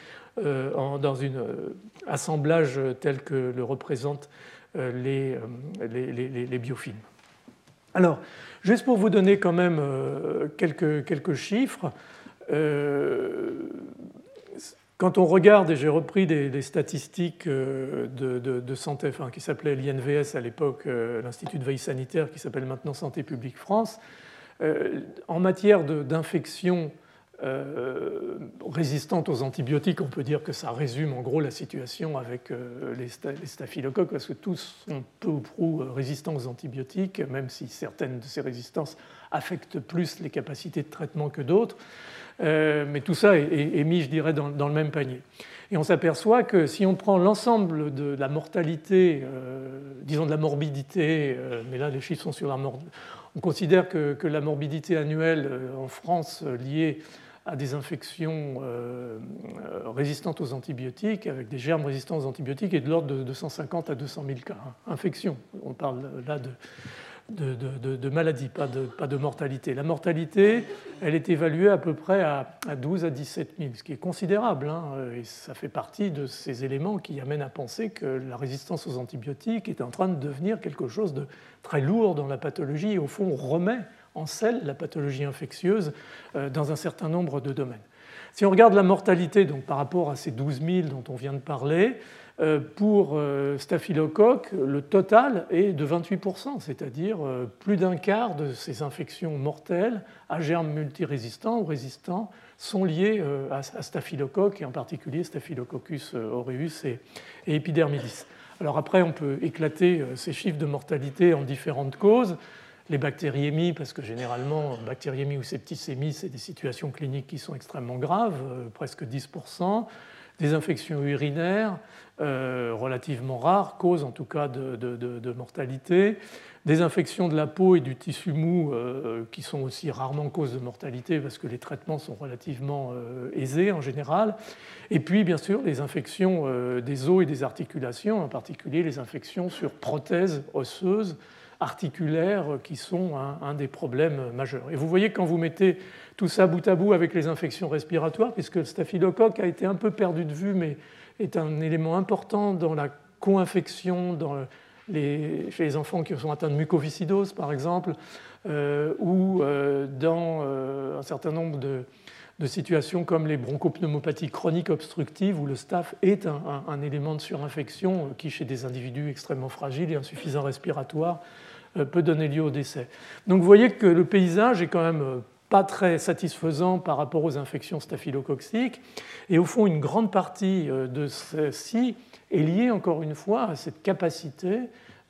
euh, dans un euh, assemblage tel que le représentent euh, les, biofilms. Alors, juste pour vous donner quand même quelques chiffres, quand on regarde, et j'ai repris des, statistiques de, santé, qui s'appelait l'INVS à l'époque, l'Institut de veille sanitaire, qui s'appelle maintenant Santé publique France, euh, en matière d'infection euh, résistante aux antibiotiques, on peut dire que ça résume en gros la situation avec euh, les, staphylocoques, parce que tous sont peu ou prou résistants aux antibiotiques, même si certaines de ces résistances affectent plus les capacités de traitement que d'autres. Mais tout ça est, mis, je dirais, dans, le même panier. Et on s'aperçoit que si on prend l'ensemble de la mortalité, disons de la morbidité, mais là les chiffres sont sur la mort, on considère que, la morbidité annuelle euh, en France euh, liée à des infections euh, résistantes aux antibiotiques, avec des germes résistants aux antibiotiques, est de l'ordre de 250 à 200 000 cas. Hein. Infection, on parle là de, de, maladie, pas de, de mortalité. La mortalité, elle est évaluée à peu près à, 12 à 17 000, ce qui est considérable. Hein, et ça fait partie de ces éléments qui amènent à penser que la résistance aux antibiotiques est en train de devenir quelque chose de très lourd dans la pathologie et au fond remet en selle la pathologie infectieuse euh, dans un certain nombre de domaines. Si on regarde la mortalité donc, par rapport à ces 12 000 dont on vient de parler, euh, pour euh, staphylocoque, le total est de 28%, c'est-à-dire euh, plus d'un quart de ces infections mortelles à germes multirésistants ou résistants sont liées à staphylocoque, et en particulier Staphylococcus aureus et epidermidis. Alors après, on peut éclater ces chiffres de mortalité en différentes causes. Les bactériémies, parce que généralement, bactériémie ou septicémie, c'est des situations cliniques qui sont extrêmement graves, presque 10% des infections urinaires euh, relativement rares, cause en tout cas de, mortalité, des infections de la peau et du tissu mou euh, qui sont aussi rarement cause de mortalité parce que les traitements sont relativement euh, aisés en général, et puis bien sûr les infections des os et des articulations, en particulier les infections sur prothèses osseuses articulaires qui sont un, des problèmes majeurs. Et vous voyez quand vous mettez tout ça bout à bout avec les infections respiratoires, puisque le staphylocoque a été un peu perdu de vue, mais est un élément important dans la co-infection chez les enfants qui sont atteints de mucoviscidose, par exemple, euh, ou euh, dans euh, un certain nombre de, situations comme les bronchopneumopathies chroniques obstructives, où le staph est un, élément de surinfection qui, chez des individus extrêmement fragiles et insuffisants respiratoires, peut donner lieu au décès. Donc vous voyez que le paysage est quand même pas très satisfaisant par rapport aux infections staphylococciques. Et au fond, une grande partie euh, de ceci est liée, encore une fois, à cette capacité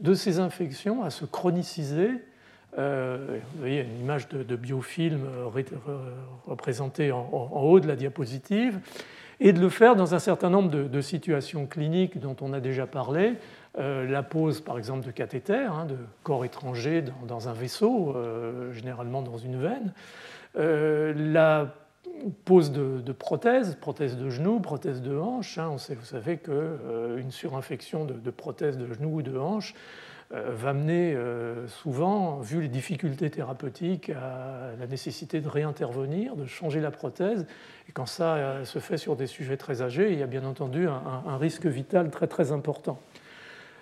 de ces infections à se chroniciser. Euh, vous voyez une image de, biofilm euh, représentée en, haut de la diapositive, et de le faire dans un certain nombre de, situations cliniques dont on a déjà parlé. La pose, par exemple, de cathéter, hein, de corps étrangers dans, un vaisseau, généralement dans une veine. Euh, la pose de, prothèses, prothèses de genoux, prothèses de hanche. Hein, on sait, vous savez qu'une euh, surinfection de, prothèses de genoux ou de hanche euh, va mener souvent, vu les difficultés thérapeutiques, à la nécessité de réintervenir, de changer la prothèse. Et quand ça se fait sur des sujets très âgés, il y a bien entendu un, risque vital très très important.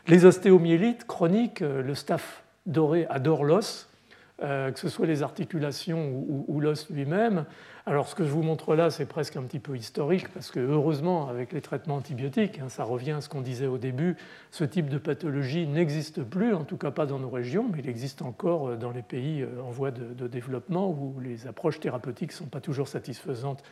Les ostéomyélites chroniques, le staph doré adore l'os, euh, que ce soit les articulations ou, l'os lui-même. Alors ce que je vous montre là, c'est presque un petit peu historique, parce que heureusement, avec les traitements antibiotiques, hein, ça revient à ce qu'on disait au début, ce type de pathologie n'existe plus, en tout cas pas dans nos régions, mais il existe encore euh, dans les pays euh, en voie de, développement où les approches thérapeutiques ne sont pas toujours satisfaisantes,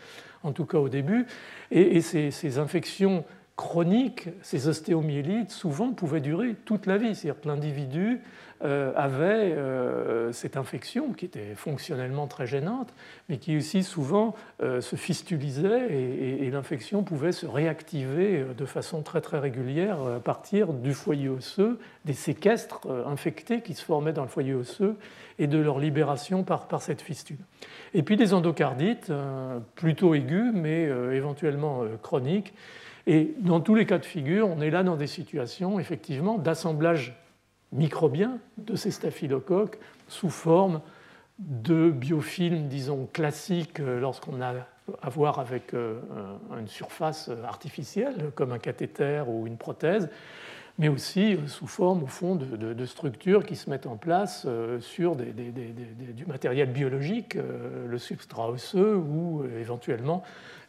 en tout cas au début. Et, ces, infections chroniques, ces ostéomyélites, souvent pouvaient durer toute la vie. C'est-à-dire que l'individu euh, avait euh, cette infection qui était fonctionnellement très gênante, mais qui aussi souvent euh, se fistulisait et, l'infection pouvait se réactiver de façon très très régulière à partir du foyer osseux, des séquestres infectés qui se formaient dans le foyer osseux et de leur libération par, par cette fistule. Et puis des endocardites, plutôt aigus, mais éventuellement chroniques. Et dans tous les cas de figure, on est là dans des situations effectivement d'assemblage microbiens de ces staphylocoques sous forme de biofilms, disons, classiques euh, lorsqu'on a à voir avec euh, une surface artificielle, comme un cathéter ou une prothèse, mais aussi euh, sous forme, au fond, de, structures qui se mettent en place sur du matériel biologique, le substrat osseux ou éventuellement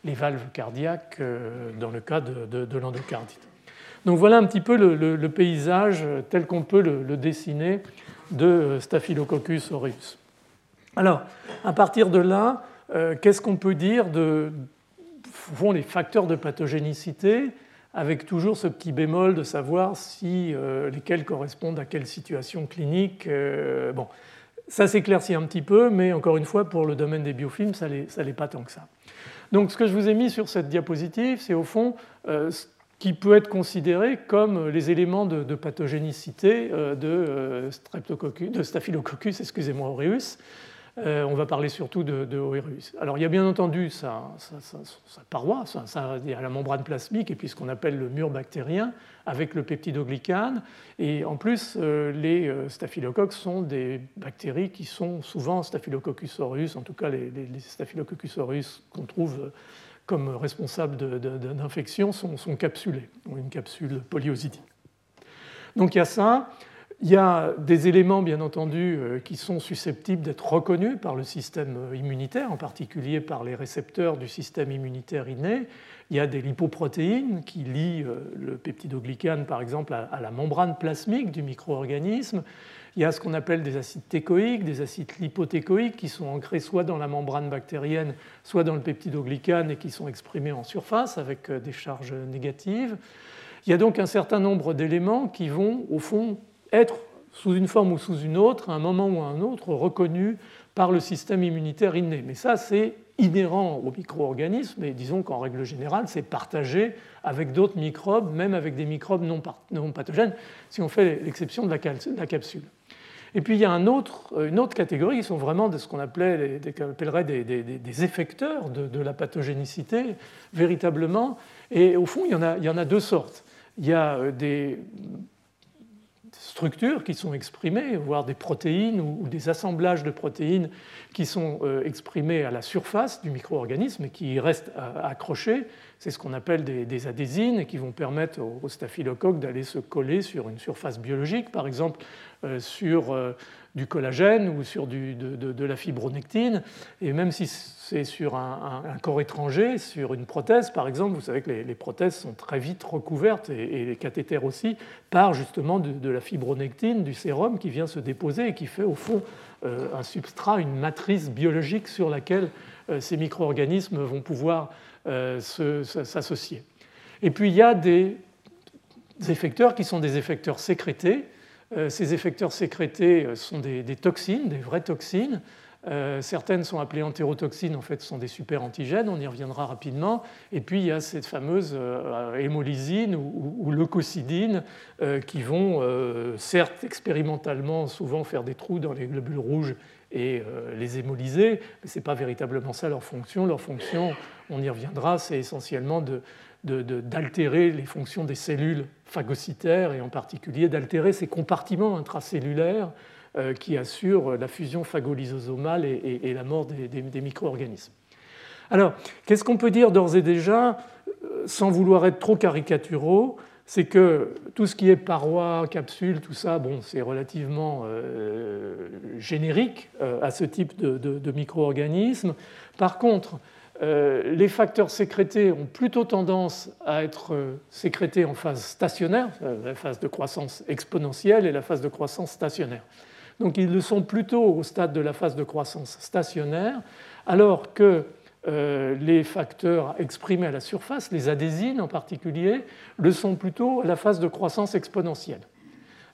les valves cardiaques dans le cas de l'endocardite. Donc voilà un petit peu le, paysage tel qu'on peut le, dessiner de Staphylococcus aureus. Alors, à partir de là, euh, qu'est-ce qu'on peut dire de font les facteurs de pathogénicité avec toujours ce petit bémol de savoir si euh, lesquels correspondent à quelle situation clinique. Euh, bon, ça s'éclaircit un petit peu, mais encore une fois, pour le domaine des biofilms, ça n'est pas tant que ça. Donc ce que je vous ai mis sur cette diapositive, c'est au fond qui peut être considéré comme les éléments de, pathogénicité euh, de, euh, de Staphylococcus excusez-moi, aureus. Euh, on va parler surtout de, de Alors il y a bien entendu sa, paroi, il y a la membrane plasmique et puis ce qu'on appelle le mur bactérien avec le peptidoglycane. Et en plus, les staphylocoques sont des bactéries qui sont souvent Staphylococcus aureus, en tout cas les, les Staphylococcus aureus qu'on trouve comme responsables d'infection sont, sont, capsulés, ont une capsule polyosidique. Donc il y a ça. Il y a des éléments, bien entendu, euh, qui sont susceptibles d'être reconnus par le système immunitaire, en particulier par les récepteurs du système immunitaire inné. Il y a des lipoprotéines qui lient euh, le peptidoglycane, par exemple, à la membrane plasmique du micro-organisme. Il y a ce qu'on appelle des acides técoïques, des acides lipotécoïques qui sont ancrés soit dans la membrane bactérienne, soit dans le peptidoglycane et qui sont exprimés en surface avec euh, des charges négatives. Il y a donc un certain nombre d'éléments qui vont, au fond, être sous une forme ou sous une autre, à un moment ou à un autre, reconnus par le système immunitaire inné. Mais ça, c'est inhérent aux micro-organismes, et disons qu'en règle générale, c'est partagé avec d'autres microbes, même avec des microbes non, pathogènes, si on fait l'exception de la capsule. Et puis il y a une autre catégorie qui sont vraiment de ce qu'on appelait, appellerait des, effecteurs de, la pathogénicité, véritablement. Et au fond, il y en a, il y en a deux sortes. Il y a euh, des structures qui sont exprimées, voire des protéines ou, des assemblages de protéines qui sont euh, exprimés à la surface du micro-organisme et qui restent accrochés. C'est ce qu'on appelle des, adhésines et qui vont permettre au, staphylocoque d'aller se coller sur une surface biologique, par exemple euh, sur euh, du collagène ou sur de, la fibronectine. Et même si c'est sur un, corps étranger, sur une prothèse par exemple, vous savez que les, prothèses sont très vite recouvertes, et, les cathéters aussi, par justement de, la fibronectine, du sérum qui vient se déposer et qui fait au fond euh, un substrat, une matrice biologique sur laquelle ces micro-organismes vont pouvoir s'associer. Et puis il y a des effecteurs qui sont des effecteurs sécrétés, euh, ces effecteurs sécrétés euh, sont des, toxines, des vraies toxines. Euh, certaines sont appelées entérotoxines, en fait, ce sont des super-antigènes, on y reviendra rapidement. Et puis, il y a cette fameuse hémolysine ou, leucocidine qui vont, certes, expérimentalement, souvent faire des trous dans les globules rouges et les hémolyser, mais ce n'est pas véritablement ça leur fonction. Leur fonction, on y reviendra, c'est essentiellement de, d'altérer les fonctions des cellules phagocytaires et en particulier d'altérer ces compartiments intracellulaires euh, qui assurent la fusion phagolysosomale et, la mort des, micro-organismes. Alors, qu'est-ce qu'on peut dire d'ores et déjà, euh, sans vouloir être trop caricaturaux c'est que tout ce qui est parois, capsules, tout ça, bon, c'est relativement euh, générique à ce type de, de micro-organismes. Par contre, les facteurs sécrétés ont plutôt tendance à être euh, sécrétés en phase stationnaire, euh, la phase de croissance exponentielle et la phase de croissance stationnaire. Donc ils le sont plutôt au stade de la phase de croissance stationnaire, alors que les facteurs exprimés à la surface, les adhésines en particulier, le sont plutôt à la phase de croissance exponentielle.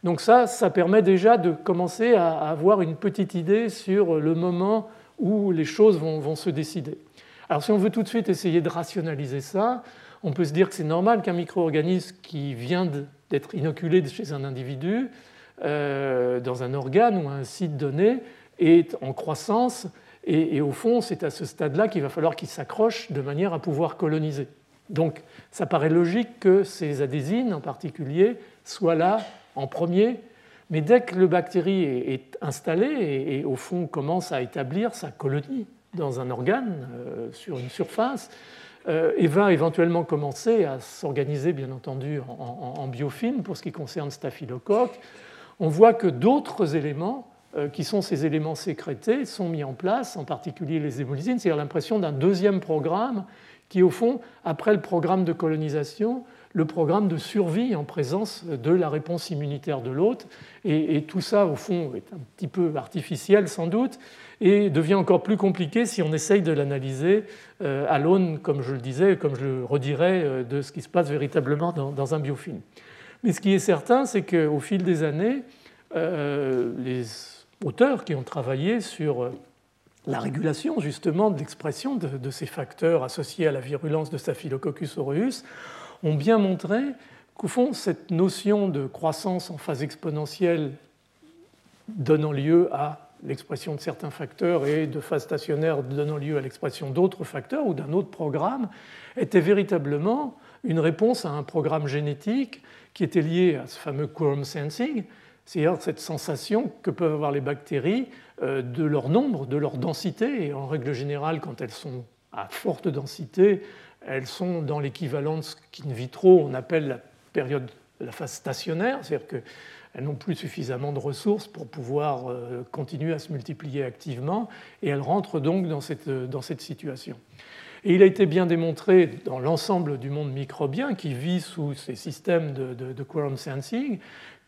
Donc ça, ça permet déjà de commencer à avoir une petite idée sur le moment où les choses vont, se décider. Alors si on veut tout de suite essayer de rationaliser ça, on peut se dire que c'est normal qu'un micro-organisme qui vient d'être inoculé chez un individu, euh, dans un organe ou un site donné, est en croissance, et, au fond, c'est à ce stade-là qu'il va falloir qu'il s'accroche de manière à pouvoir coloniser. Donc ça paraît logique que ces adhésines en particulier soient là en premier, mais dès que le bactérie est installée et, au fond commence à établir sa colonie dans un organe euh, sur une surface, euh, et va éventuellement commencer à s'organiser bien entendu en, en, biofilm pour ce qui concerne staphylocoque, on voit que d'autres éléments euh, qui sont ces éléments sécrétés sont mis en place, en particulier les hémolysines, c'est-à-dire l'impression d'un deuxième programme qui, au fond, après le programme de colonisation, le programme de survie en présence de la réponse immunitaire de l'hôte. Et, tout ça, au fond, est un petit peu artificiel sans doute, et devient encore plus compliqué si on essaye de l'analyser euh, à l'aune, comme je le disais, comme je le redirais, euh, de ce qui se passe véritablement dans, un biofilm. Mais ce qui est certain, c'est qu'au fil des années, euh, les auteurs qui ont travaillé sur la régulation justement de l'expression de, ces facteurs associés à la virulence de Staphylococcus aureus ont bien montré qu'au fond, cette notion de croissance en phase exponentielle donnant lieu à l'expression de certains facteurs et de phase stationnaire donnant lieu à l'expression d'autres facteurs ou d'un autre programme était véritablement une réponse à un programme génétique qui était lié à ce fameux quorum sensing, c'est-à-dire cette sensation que peuvent avoir les bactéries euh, de leur nombre, de leur densité, et en règle générale, quand elles sont à forte densité, elles sont dans l'équivalent de ce qu'in vitro on appelle la période, la phase stationnaire, c'est-à-dire qu'elles n'ont plus suffisamment de ressources pour pouvoir euh, continuer à se multiplier activement, et elles rentrent donc dans cette, dans cette situation. Et il a été bien démontré dans l'ensemble du monde microbien qui vit sous ces systèmes de, de, de, quorum sensing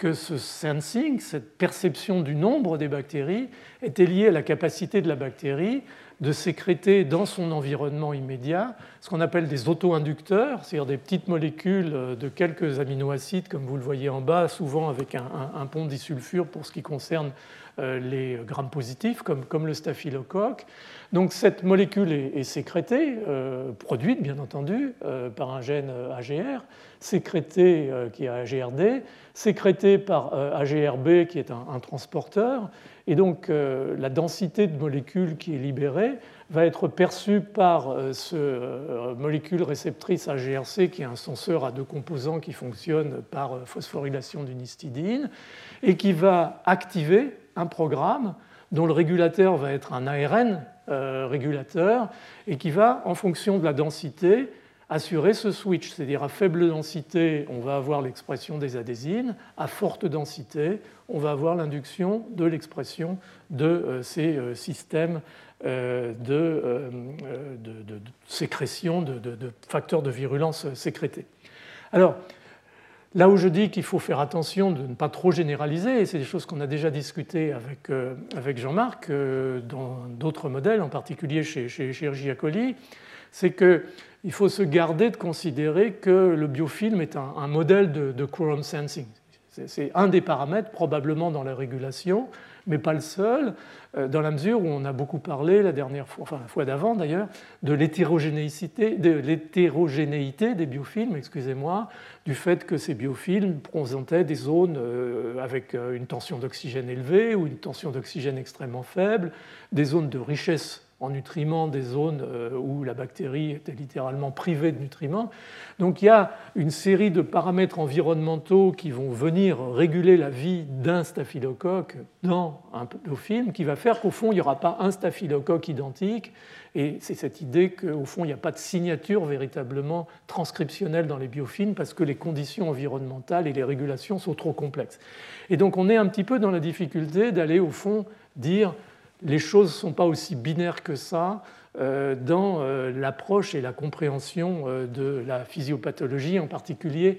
que ce sensing, cette perception du nombre des bactéries, était lié à la capacité de la bactérie de sécréter dans son environnement immédiat ce qu'on appelle des auto-inducteurs, c'est-à-dire des petites molécules de quelques aminoacides, comme vous le voyez en bas, souvent avec un, pont disulfure pour ce qui concerne euh, les grammes positifs, comme, le staphylocoque. Donc cette molécule est, sécrétée, euh, produite bien entendu euh, par un gène AGR, sécrétée qui est AGRD, sécrétée par AGRB qui est un, transporteur, et donc euh, la densité de molécules qui est libérée va être perçue par euh, ce euh, molécule réceptrice AGRC qui est un senseur à deux composants qui fonctionne par phosphorylation d'une histidine et qui va activer un programme dont le régulateur va être un ARN régulateur et qui va, en fonction de la densité, assurer ce switch, c'est-à-dire à faible densité, on va avoir l'expression des adhésines, à forte densité, on va avoir l'induction de l'expression de euh, ces euh, systèmes euh, de, sécrétion de, facteurs de virulence sécrétés. Alors, là où je dis qu'il faut faire attention de ne pas trop généraliser, et c'est des choses qu'on a déjà discutées avec, Jean-Marc dans d'autres modèles, en particulier chez, chez, chez coli, c'est qu'il faut se garder de considérer que le biofilm est un, modèle de, quorum sensing. C'est un des paramètres probablement dans la régulation, mais pas le seul, euh, dans la mesure où on a beaucoup parlé la dernière fois, enfin la fois d'avant d'ailleurs, de l'hétérogénéité, de l'hétérogénéité des biofilms, excusez-moi, du fait que ces biofilms présentaient des zones euh, avec euh, une tension d'oxygène élevée ou une tension d'oxygène extrêmement faible, des zones de richesse en nutriments des zones euh, où la bactérie était littéralement privée de nutriments. Donc il y a une série de paramètres environnementaux qui vont venir réguler la vie d'un staphylocoque dans un biofilm qui va faire qu'au fond, il n'y aura pas un staphylocoque identique. Et c'est cette idée qu'au fond, il n'y a pas de signature véritablement transcriptionnelle dans les biofilms parce que les conditions environnementales et les régulations sont trop complexes. Et donc on est un petit peu dans la difficulté d'aller au fond dire les choses ne sont pas aussi binaires que ça euh, dans euh, l'approche et la compréhension euh, de la physiopathologie, en particulier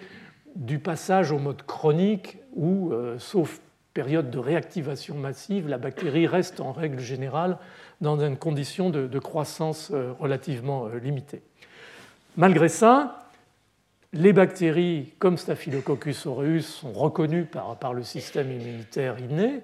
du passage au mode chronique où, sauf période de réactivation massive, la bactérie reste en règle générale dans une condition de, croissance relativement limitée. Malgré ça, les bactéries comme Staphylococcus aureus sont reconnues par, par, le système immunitaire inné,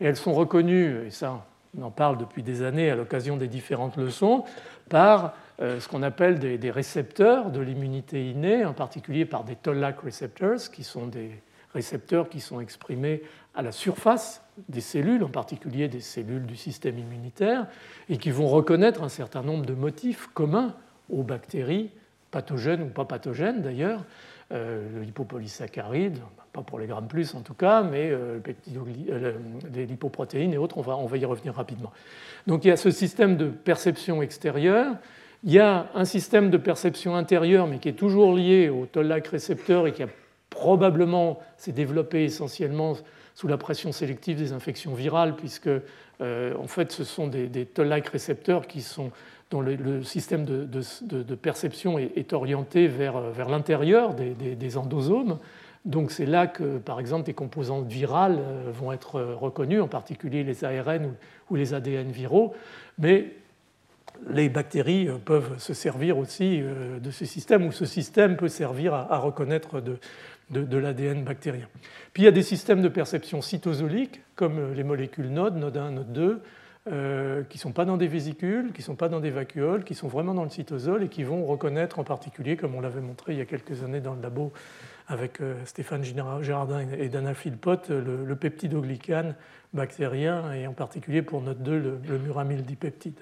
et elles sont reconnues, et ça on en parle depuis des années à l'occasion des différentes leçons, par euh, ce qu'on appelle des, récepteurs de l'immunité innée, en particulier par des toll-like receptors, qui sont des récepteurs qui sont exprimés à la surface des cellules, en particulier des cellules du système immunitaire, et qui vont reconnaître un certain nombre de motifs communs aux bactéries, pathogènes ou pas pathogènes d'ailleurs, euh, le pour les grammes plus en tout cas, mais euh, euh, les lipoprotéines et autres, on va, y revenir rapidement. Donc il y a ce système de perception extérieure, il y a un système de perception intérieure, mais qui est toujours lié au toll-like récepteur et qui a probablement s'est développé essentiellement sous la pression sélective des infections virales, puisque en fait ce sont des, des toll-like récepteurs qui sont dont le, système de, perception est, orienté vers l'intérieur des, endosomes. Donc c'est là que, par exemple, des composantes virales euh, vont être reconnues, en particulier les ARN ou les ADN viraux. Mais les bactéries euh, peuvent se servir aussi euh, de ce système, ou ce système peut servir à, reconnaître de, l'ADN bactérien. Puis il y a des systèmes de perception cytosoliques, comme les molécules NOD, NOD 1, NOD 2, euh, qui ne sont pas dans des vésicules, qui ne sont pas dans des vacuoles, qui sont vraiment dans le cytosol et qui vont reconnaître en particulier, comme on l'avait montré il y a quelques années dans le labo avec euh, Stéphane Girardin et Dana Philpott, le, le peptidoglycane bactérien et en particulier pour notre 2 le, le muramyl dipeptide.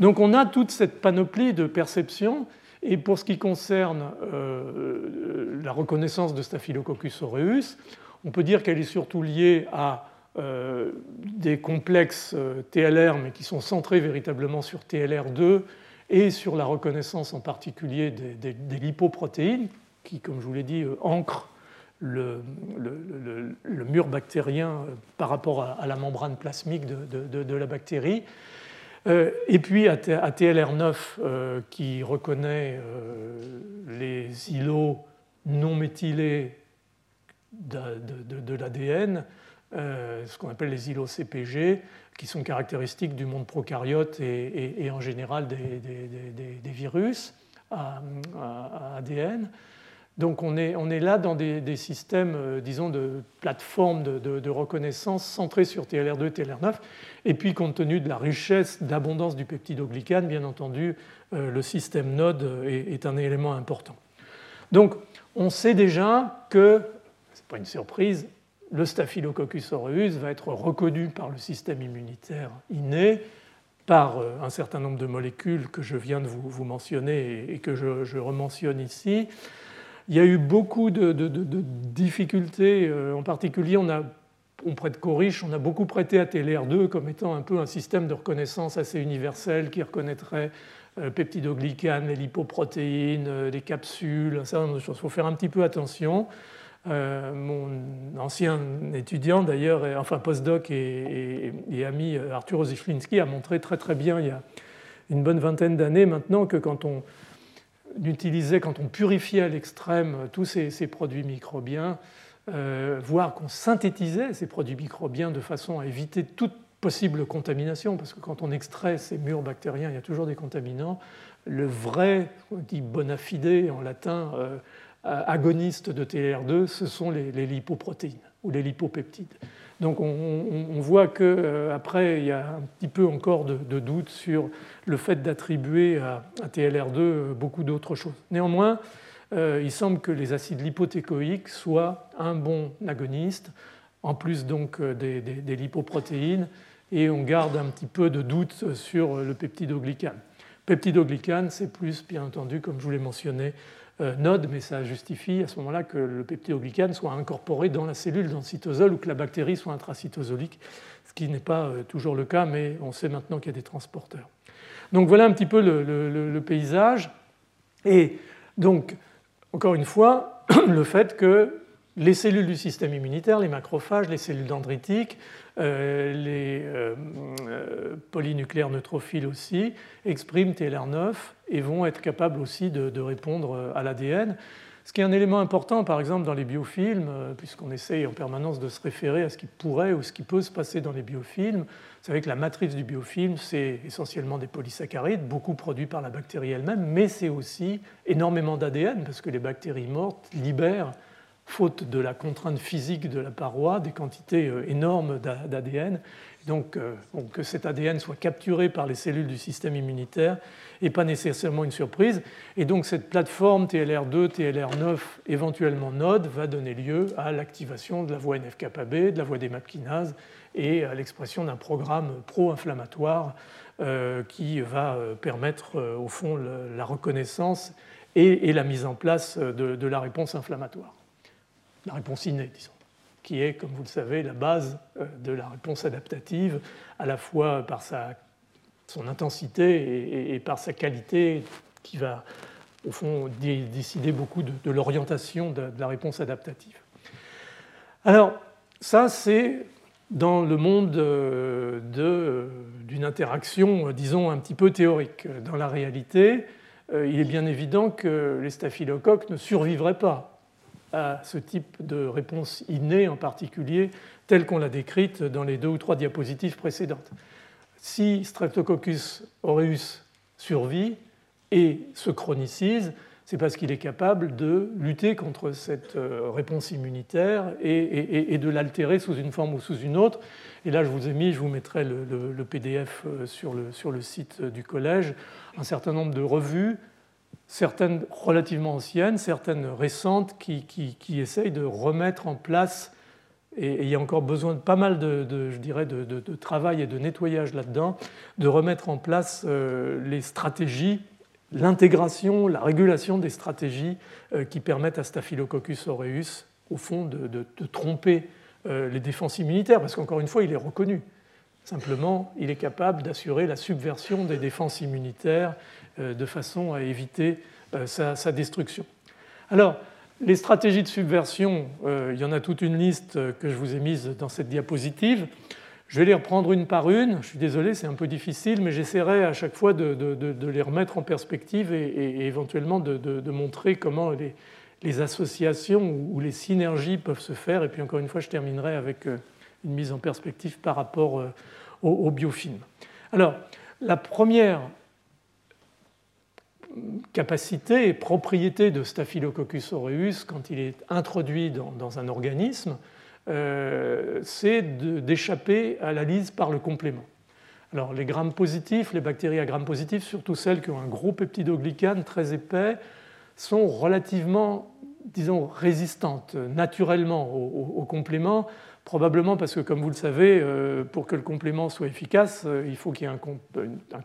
Donc on a toute cette panoplie de perceptions et pour ce qui concerne euh, la reconnaissance de Staphylococcus aureus, on peut dire qu'elle est surtout liée à euh, des complexes euh, TLR, mais qui sont centrés véritablement sur TLR2 et sur la reconnaissance en particulier des, lipoprotéines, qui, comme je vous l'ai dit, euh, ancrent le, mur bactérien par rapport à, la membrane plasmique de, la bactérie. et puis à, TLR9, qui reconnaît les îlots non méthylés de, l'ADN, euh, ce qu'on appelle les îlots CPG, qui sont caractéristiques du monde prokaryote et, en général des, virus à, ADN. Donc on est, on est, là dans des, systèmes, euh, disons, de plateformes de, reconnaissance centrés sur TLR2 TLR9. Et puis compte tenu de la richesse, d'abondance du peptidoglycane, bien entendu, euh, le système NODE est, un élément important. Donc on sait déjà que, ce n'est pas une surprise, le Staphylococcus aureus va être reconnu par le système immunitaire inné par euh, un certain nombre de molécules que je viens de vous, mentionner et que je, rementionne ici. Il y a eu beaucoup de, difficultés, euh, en particulier on, a, on prête Coriche, on a beaucoup prêté à TLR2 comme étant un peu un système de reconnaissance assez universel qui reconnaîtrait euh, peptidoglycanes, les lipoprotéines, les capsules, choses. Il faut faire un petit peu attention. Euh, mon ancien étudiant, d'ailleurs, enfin postdoc et, ami euh, Arthur Oziflinski a montré très très bien il y a une bonne vingtaine d'années maintenant que quand on utilisait, quand on purifiait à l'extrême tous ces, produits microbiens, euh, voire qu'on synthétisait ces produits microbiens de façon à éviter toute possible contamination, parce que quand on extrait ces murs bactériens, il y a toujours des contaminants. Le vrai, on dit bona fide en latin, euh, agonistes de TLR2, ce sont les, lipoprotéines ou les lipopeptides. Donc on, voit qu'après, euh, il y a un petit peu encore de, doute sur le fait d'attribuer à, TLR2 euh, beaucoup d'autres choses. Néanmoins, il semble que les acides lipotécoïques soient un bon agoniste, en plus donc des, lipoprotéines, et on garde un petit peu de doute sur le peptidoglycane. Peptidoglycane, c'est plus, bien entendu, comme je vous l'ai mentionné, euh, node, mais ça justifie à ce moment-là que le peptidoglycane soit incorporé dans la cellule, dans le cytosol, ou que la bactérie soit intracytosolique, ce qui n'est pas euh, toujours le cas, mais on sait maintenant qu'il y a des transporteurs. Donc voilà un petit peu le, paysage. Et donc, encore une fois, <clears throat> le fait que les cellules du système immunitaire, les macrophages, les cellules dendritiques, euh, les euh, euh, polynucléaires neutrophiles aussi, expriment TLR9 et vont être capables aussi de, répondre à l'ADN. Ce qui est un élément important, par exemple, dans les biofilms, euh, puisqu'on essaye en permanence de se référer à ce qui pourrait ou ce qui peut se passer dans les biofilms. Vous savez que la matrice du biofilm, c'est essentiellement des polysaccharides, beaucoup produits par la bactérie elle-même, mais c'est aussi énormément d'ADN, parce que les bactéries mortes libèrent, faute de la contrainte physique de la paroi, des quantités euh, énormes d'ADN. Donc, euh, que cet ADN soit capturé par les cellules du système immunitaire n'est pas nécessairement une surprise. Et donc cette plateforme TLR2, TLR9, éventuellement node, va donner lieu à l'activation de la voie NF-κB, de la voie des MAP kinases et à l'expression d'un programme pro-inflammatoire euh, qui va permettre au fond la reconnaissance et, la mise en place de la réponse inflammatoire, la réponse innée, disons qui est, comme vous le savez, la base de la réponse adaptative, à la fois par sa son intensité et, par sa qualité qui va, au fond, décider beaucoup de, l'orientation de, la réponse adaptative. Alors, ça, c'est dans le monde d'une interaction, disons, un petit peu théorique. Dans la réalité, euh, il est bien évident que les staphylocoques ne survivraient pas à ce type de réponse innée en particulier, telle qu'on l'a décrite dans les deux ou trois diapositives précédentes si Streptococcus aureus survit et se chronicise, c'est parce qu'il est capable de lutter contre cette euh, réponse immunitaire et, de l'altérer sous une forme ou sous une autre. Et là, je vous ai mis, je vous mettrai le, PDF euh, sur le, sur le, site du collège, un certain nombre de revues, certaines relativement anciennes, certaines récentes, qui, qui, qui essayent de remettre en place et il y a encore besoin de pas mal de, je dirais, de, travail et de nettoyage là-dedans, de remettre en place euh, les stratégies, l'intégration, la régulation des stratégies euh, qui permettent à Staphylococcus aureus, au fond, de, tromper euh, les défenses immunitaires, parce qu'encore une fois, il est reconnu. Simplement, il est capable d'assurer la subversion des défenses immunitaires de façon à éviter sa, sa destruction. Alors, les stratégies de subversion, euh, il y en a toute une liste que je vous ai mise dans cette diapositive. Je vais les reprendre une par une. Je suis désolé, c'est un peu difficile, mais j'essaierai à chaque fois de, les remettre en perspective et, éventuellement de, montrer comment les, associations ou les synergies peuvent se faire. Et puis encore une fois, je terminerai avec euh, une mise en perspective par rapport euh, au, au biofilm. Alors, la première capacité et propriété de Staphylococcus aureus quand il est introduit dans, un organisme, euh, c'est d'échapper à la lyse par le complément. Alors les grammes positifs, les bactéries à grammes positifs, surtout celles qui ont un gros peptidoglycane très épais, sont relativement, disons, résistantes naturellement au, complément, probablement parce que, comme vous le savez, euh, pour que le complément soit efficace, euh, il faut qu'il y ait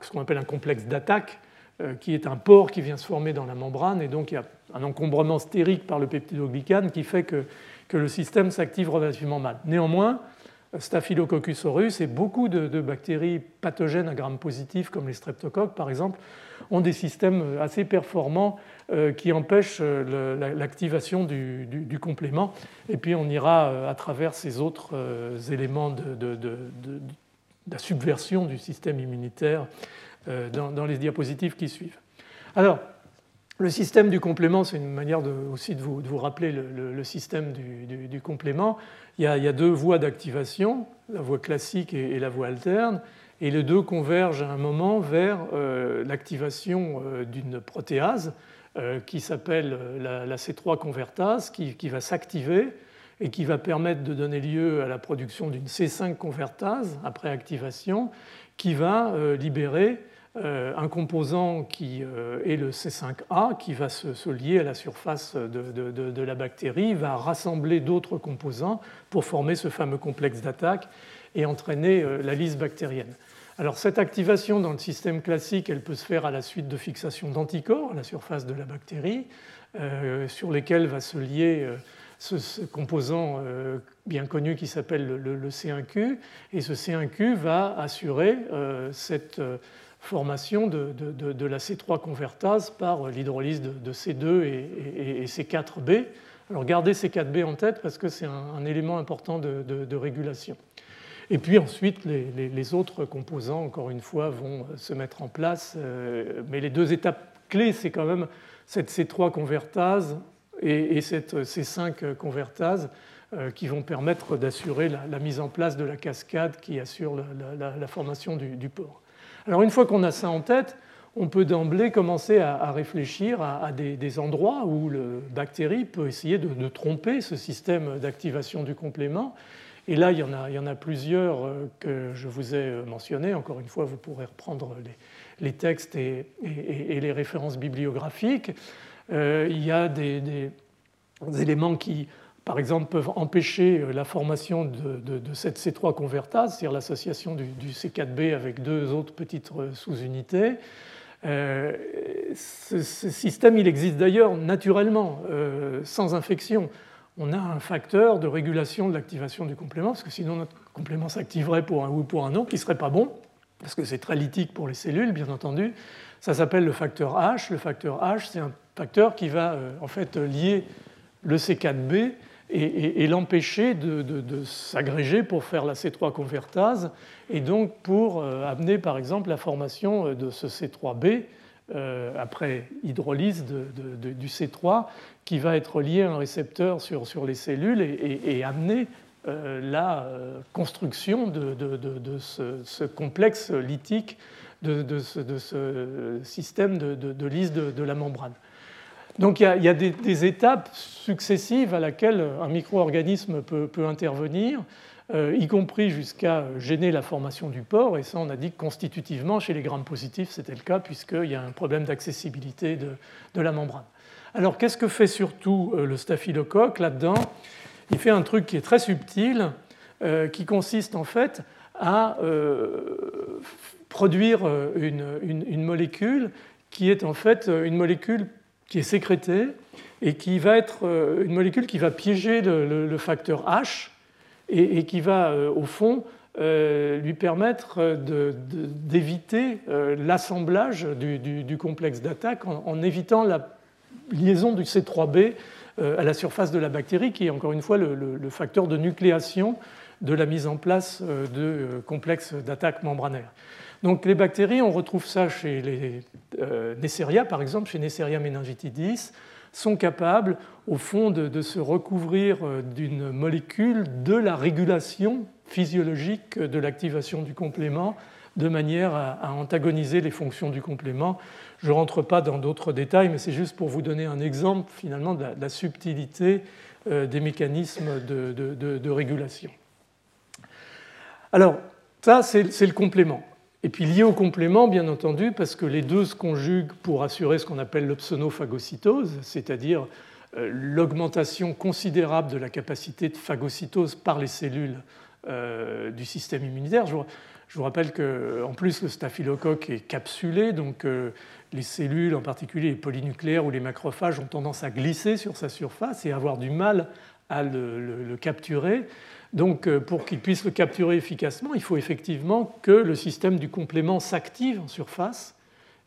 ce qu'on appelle un complexe d'attaque qui est un pore qui vient se former dans la membrane, et donc il y a un encombrement stérique par le peptidoglycane qui fait que, le système s'active relativement mal. Néanmoins, Staphylococcus aureus et beaucoup de, bactéries pathogènes à gram positif, comme les streptocoques par exemple, ont des systèmes assez performants euh, qui empêchent euh, l'activation du, complément. Et puis on ira à travers ces autres éléments de, la subversion du système immunitaire euh, dans, les diapositives qui suivent. Alors, le système du complément, c'est une manière aussi de vous, rappeler le, système du, complément. Il y, a, deux voies d'activation, la voie classique et, la voie alterne, et les deux convergent à un moment vers euh, l'activation euh, d'une protéase qui s'appelle la, C3 convertase, qui, va s'activer et qui va permettre de donner lieu à la production d'une C5 convertase après activation, qui va libérer un composant qui euh, est le C5A qui va se, lier à la surface de, la bactérie, va rassembler d'autres composants pour former ce fameux complexe d'attaque et entraîner euh, la lyse bactérienne. Alors cette activation dans le système classique, elle peut se faire à la suite de fixation d'anticorps à la surface de la bactérie, sur lesquels va se lier ce, composant bien connu qui s'appelle le, le, C1Q, et ce C1Q va assurer cette formation de, la C3 convertase par l'hydrolyse de, C2 et, C4B. Alors gardez C4B en tête parce que c'est un, élément important de, régulation. Et puis ensuite, les, autres composants, encore une fois, vont se mettre en place. Euh, mais les deux étapes clés, c'est quand même cette C3 convertase et, ces cinq convertases qui vont permettre d'assurer la, mise en place de la cascade qui assure la, formation du, port. Alors une fois qu'on a ça en tête, on peut d'emblée commencer à, réfléchir à, des, endroits où le bactérie peut essayer de, tromper ce système d'activation du complément. Et là, il y, en a, plusieurs euh, que je vous ai mentionnés. Encore une fois, vous pourrez reprendre les, textes et, les références bibliographiques. Euh, il y a des, éléments qui, par exemple, peuvent empêcher euh, la formation de, cette C3 convertase, c'est-à-dire l'association du, du, C4b avec deux autres petites sous-unités. Euh, ce, système, il existe d'ailleurs naturellement, euh, sans infection. On a un facteur de régulation de l'activation du complément, parce que sinon notre complément s'activerait pour un ou pour un autre, qui ne serait pas bon, parce que c'est très lytique pour les cellules, bien entendu. Ça s'appelle le facteur H. Le facteur H, c'est un facteur qui va euh, en fait lier le C4b et, l'empêcher de, s'agréger pour faire la C3 convertase et donc pour euh, amener par exemple la formation euh, de ce C3b euh, après hydrolyse du C3 qui va être lié à un récepteur sur, les cellules et, amener la construction de, ce, complexe lithique de, ce, système de, lise de la membrane. Donc il y a, des, étapes successives à laquelle un micro-organisme peut, intervenir, euh, y compris jusqu'à gêner la formation du pore. Et ça, on a dit que constitutivement, chez les grammes positifs, c'était le cas, puisqu'il y a un problème d'accessibilité de, la membrane. Alors qu'est-ce que fait surtout euh, le staphylocoque là-dedans? Il fait un truc qui est très subtil, euh, qui consiste en fait à produire une molécule qui est en fait une molécule qui est sécrétée et qui va être euh, une molécule qui va piéger le, facteur H et, qui va, euh, au fond, euh, lui permettre d'éviter l'assemblage du, complexe d'attaque en, évitant la liaison du C3b à la surface de la bactérie, qui est encore une fois le, facteur de nucléation de la mise en place de complexes d'attaque membranaire. Donc les bactéries, on retrouve ça chez les euh, par exemple, chez Neisseria meningitidis, sont capables, au fond, de, se recouvrir euh, d'une molécule de la régulation physiologique de l'activation du complément de manière à, antagoniser les fonctions du complément. Je ne rentre pas dans d'autres détails, mais c'est juste pour vous donner un exemple finalement de la, subtilité euh, des mécanismes de, de régulation. Alors, ça, c'est le complément. Et puis lié au complément, bien entendu, parce que les deux se conjuguent pour assurer ce qu'on appelle l'opsonophagocytose, c'est-à-dire euh, l'augmentation considérable de la capacité de phagocytose par les cellules euh, du système immunitaire. Je vous, rappelle qu'en plus, le staphylocoque est capsulé, donc euh, les cellules, en particulier les polynucléaires ou les macrophages, ont tendance à glisser sur sa surface et avoir du mal à le capturer. Donc euh, pour qu'il puisse le capturer efficacement, il faut effectivement que le système du complément s'active en surface.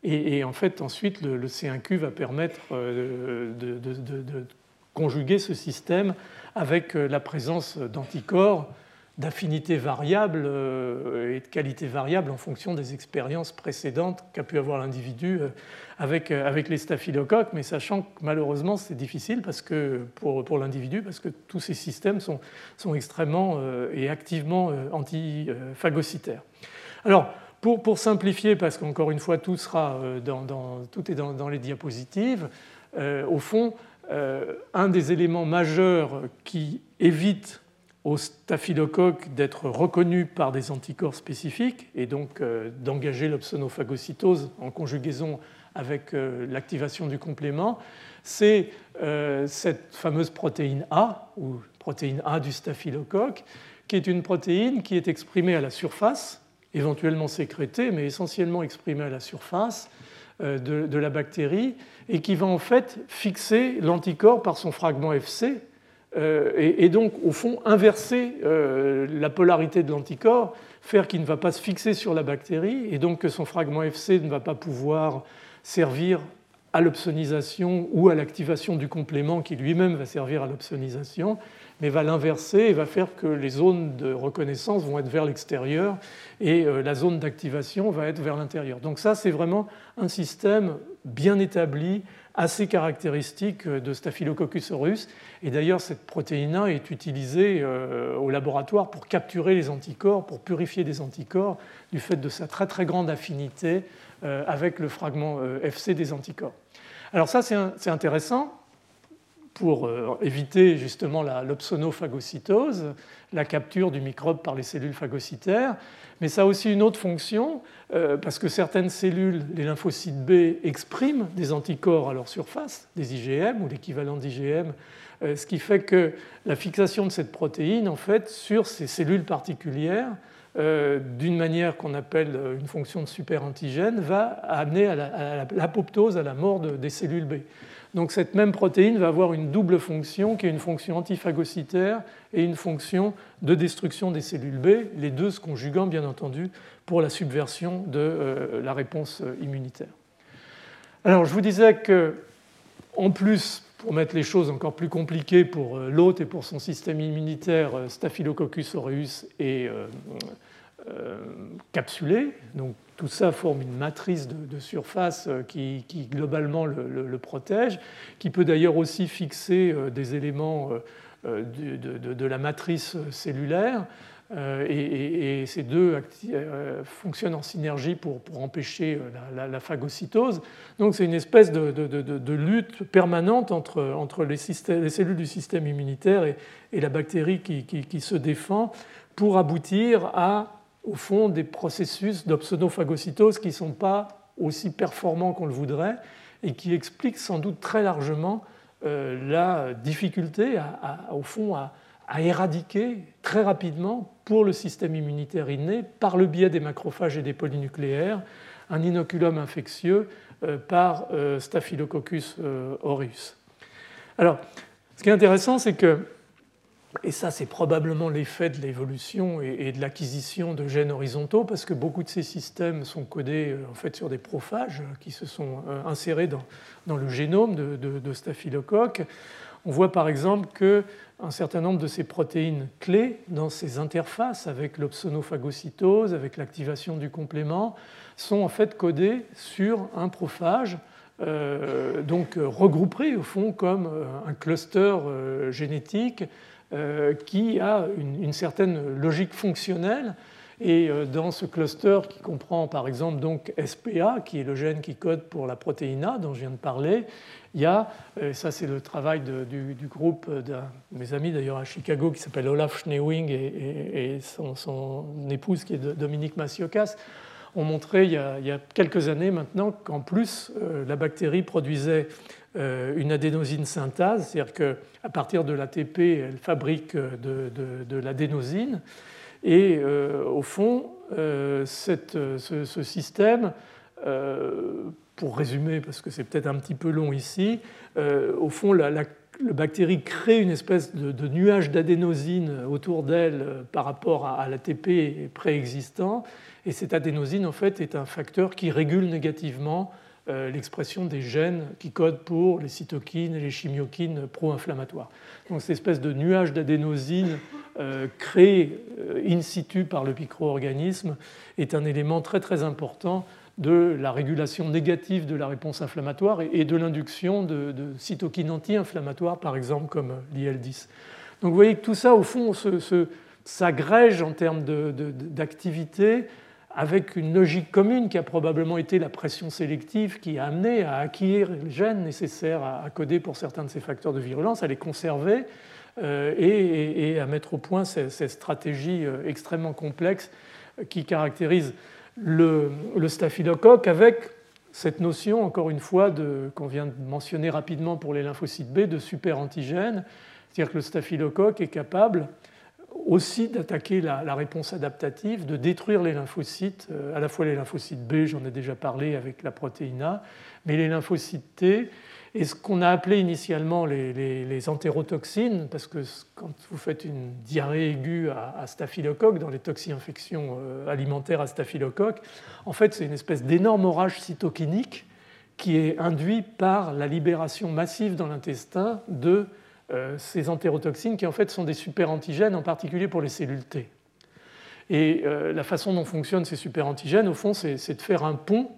Et, en fait, ensuite, le, C1Q va permettre euh, de, conjuguer ce système avec euh, la présence d'anticorps d'affinité variable euh, et de qualité variable en fonction des expériences précédentes qu'a pu avoir l'individu euh, avec, euh, avec les staphylocoques, mais sachant que malheureusement c'est difficile parce que, pour, pour l'individu parce que tous ces systèmes sont, sont extrêmement et activement antiphagocytaires. Alors, pour, pour, simplifier, parce qu'encore une fois tout, sera dans, tout est dans les diapositives, au fond, un des éléments majeurs qui évite au staphylocoque d'être reconnu par des anticorps spécifiques et donc euh, d'engager l'opsonophagocytose en conjugaison avec euh, l'activation du complément, c'est euh, cette fameuse protéine A, ou protéine A du staphylocoque, qui est une protéine qui est exprimée à la surface, éventuellement sécrétée, mais essentiellement exprimée à la surface de la bactérie, et qui va en fait fixer l'anticorps par son fragment FC, euh, et, donc, au fond, inverser euh, la polarité de l'anticorps, faire qu'il ne va pas se fixer sur la bactérie, et donc que son fragment FC ne va pas pouvoir servir à l'opsonisation ou à l'activation du complément qui lui-même va servir à l'opsonisation, mais va l'inverser et va faire que les zones de reconnaissance vont être vers l'extérieur et euh, la zone d'activation va être vers l'intérieur. Donc ça, c'est vraiment un système bien établi assez caractéristique de Staphylococcus aureus. Et d'ailleurs, cette protéine A est utilisée au laboratoire pour capturer les anticorps, pour purifier des anticorps, du fait de sa très très grande affinité avec le fragment FC des anticorps. Alors ça, c'est intéressant pour euh, éviter justement l'opsonophagocytose, la capture du microbe par les cellules phagocytaires. Mais ça a aussi une autre fonction, euh, parce que certaines cellules, les lymphocytes B, expriment des anticorps à leur surface, des IgM ou l'équivalent d'IgM, euh, ce qui fait que la fixation de cette protéine, en fait, sur ces cellules particulières, d'une manière qu'on appelle une fonction de super-antigène, va amener à l'apoptose, à la mort des cellules B. Donc cette même protéine va avoir une double fonction qui est une fonction antiphagocytaire et une fonction de destruction des cellules B, les deux se conjuguant bien entendu pour la subversion de euh, la réponse euh, immunitaire. Alors je vous disais que en plus, pour mettre les choses encore plus compliquées pour euh, l'hôte et pour son système immunitaire, Staphylococcus aureus est capsulé, donc tout ça forme une matrice de, surface euh, qui, globalement le, protège, qui peut d'ailleurs aussi fixer euh, des éléments euh, de, la matrice cellulaire. Et, ces deux fonctionnent en synergie pour, empêcher la, phagocytose. Donc c'est une espèce de, lutte permanente entre, les, cellules du système immunitaire et, la bactérie qui se défend pour aboutir à au fond des processus d'opsonophagocytose qui ne sont pas aussi performants qu'on le voudrait et qui expliquent sans doute très largement euh, la difficulté, au fond, à, éradiquer très rapidement pour le système immunitaire inné, par le biais des macrophages et des polynucléaires, un inoculum infectieux euh, par euh, Staphylococcus aureus. Alors, ce qui est intéressant, c'est que et ça, c'est probablement l'effet de l'évolution et de l'acquisition de gènes horizontaux, parce que beaucoup de ces systèmes sont codés euh, en fait sur des prophages qui se sont euh, insérés dans, le génome de, de, staphylocoque. On voit par exemple qu'un certain nombre de ces protéines clés dans ces interfaces avec l'opsonophagocytose, avec l'activation du complément, sont en fait codées sur un prophage, euh, donc regroupé au fond comme un cluster génétique euh, qui a une, certaine logique fonctionnelle. Et euh, dans ce cluster qui comprend par exemple donc SPA, qui est le gène qui code pour la protéine A dont je viens de parler, il y a, euh, ça c'est le travail du, groupe de mes amis d'ailleurs à Chicago qui s'appelle Olaf Schnewing et, son, épouse qui est Dominique Massiokas, ont montré il y a, quelques années maintenant qu'en plus la bactérie produisait euh, une adénosine synthase, c'est-à-dire qu'à partir de l'ATP, elle fabrique de, l'adénosine. Et euh, au fond, euh, ce, système, pour résumer, parce que c'est peut-être un petit peu long ici, au fond, la, bactérie crée une espèce de, nuage d'adénosine autour d'elle par rapport à, à l'ATP préexistant. Et cette adénosine, en fait, est un facteur qui régule négativement euh, l'expression des gènes qui codent pour les cytokines et les chimiokines pro-inflammatoires. Donc cette espèce de nuage d'adénosine euh, créé euh, in situ par le micro-organisme est un élément très très important de la régulation négative de la réponse inflammatoire et de l'induction de, cytokines anti-inflammatoires, par exemple comme l'IL-10. Donc vous voyez que tout ça, au fond, s'agrège en termes d'activité avec une logique commune qui a probablement été la pression sélective qui a amené à acquérir les gènes nécessaires à, coder pour certains de ces facteurs de virulence, à les conserver euh, et, à mettre au point cette, stratégie euh, extrêmement complexe qui caractérise le, staphylocoque avec cette notion, encore une fois, qu'on vient de mentionner rapidement pour les lymphocytes B, de super-antigène, c'est-à-dire que le staphylocoque est capable aussi d'attaquer la, réponse adaptative, de détruire les lymphocytes, euh, à la fois les lymphocytes B, j'en ai déjà parlé avec la protéine A, mais les lymphocytes T, et ce qu'on a appelé initialement les, entérotoxines, parce que quand vous faites une diarrhée aiguë à, staphylocoque, dans les toxi-infections euh, alimentaires à staphylocoque, en fait c'est une espèce d'énorme orage cytokinique qui est induit par la libération massive dans l'intestin de ces entérotoxines qui en fait sont des super-antigènes, en particulier pour les cellules T. Et euh, la façon dont fonctionnent ces super-antigènes, au fond, c'est de faire un pont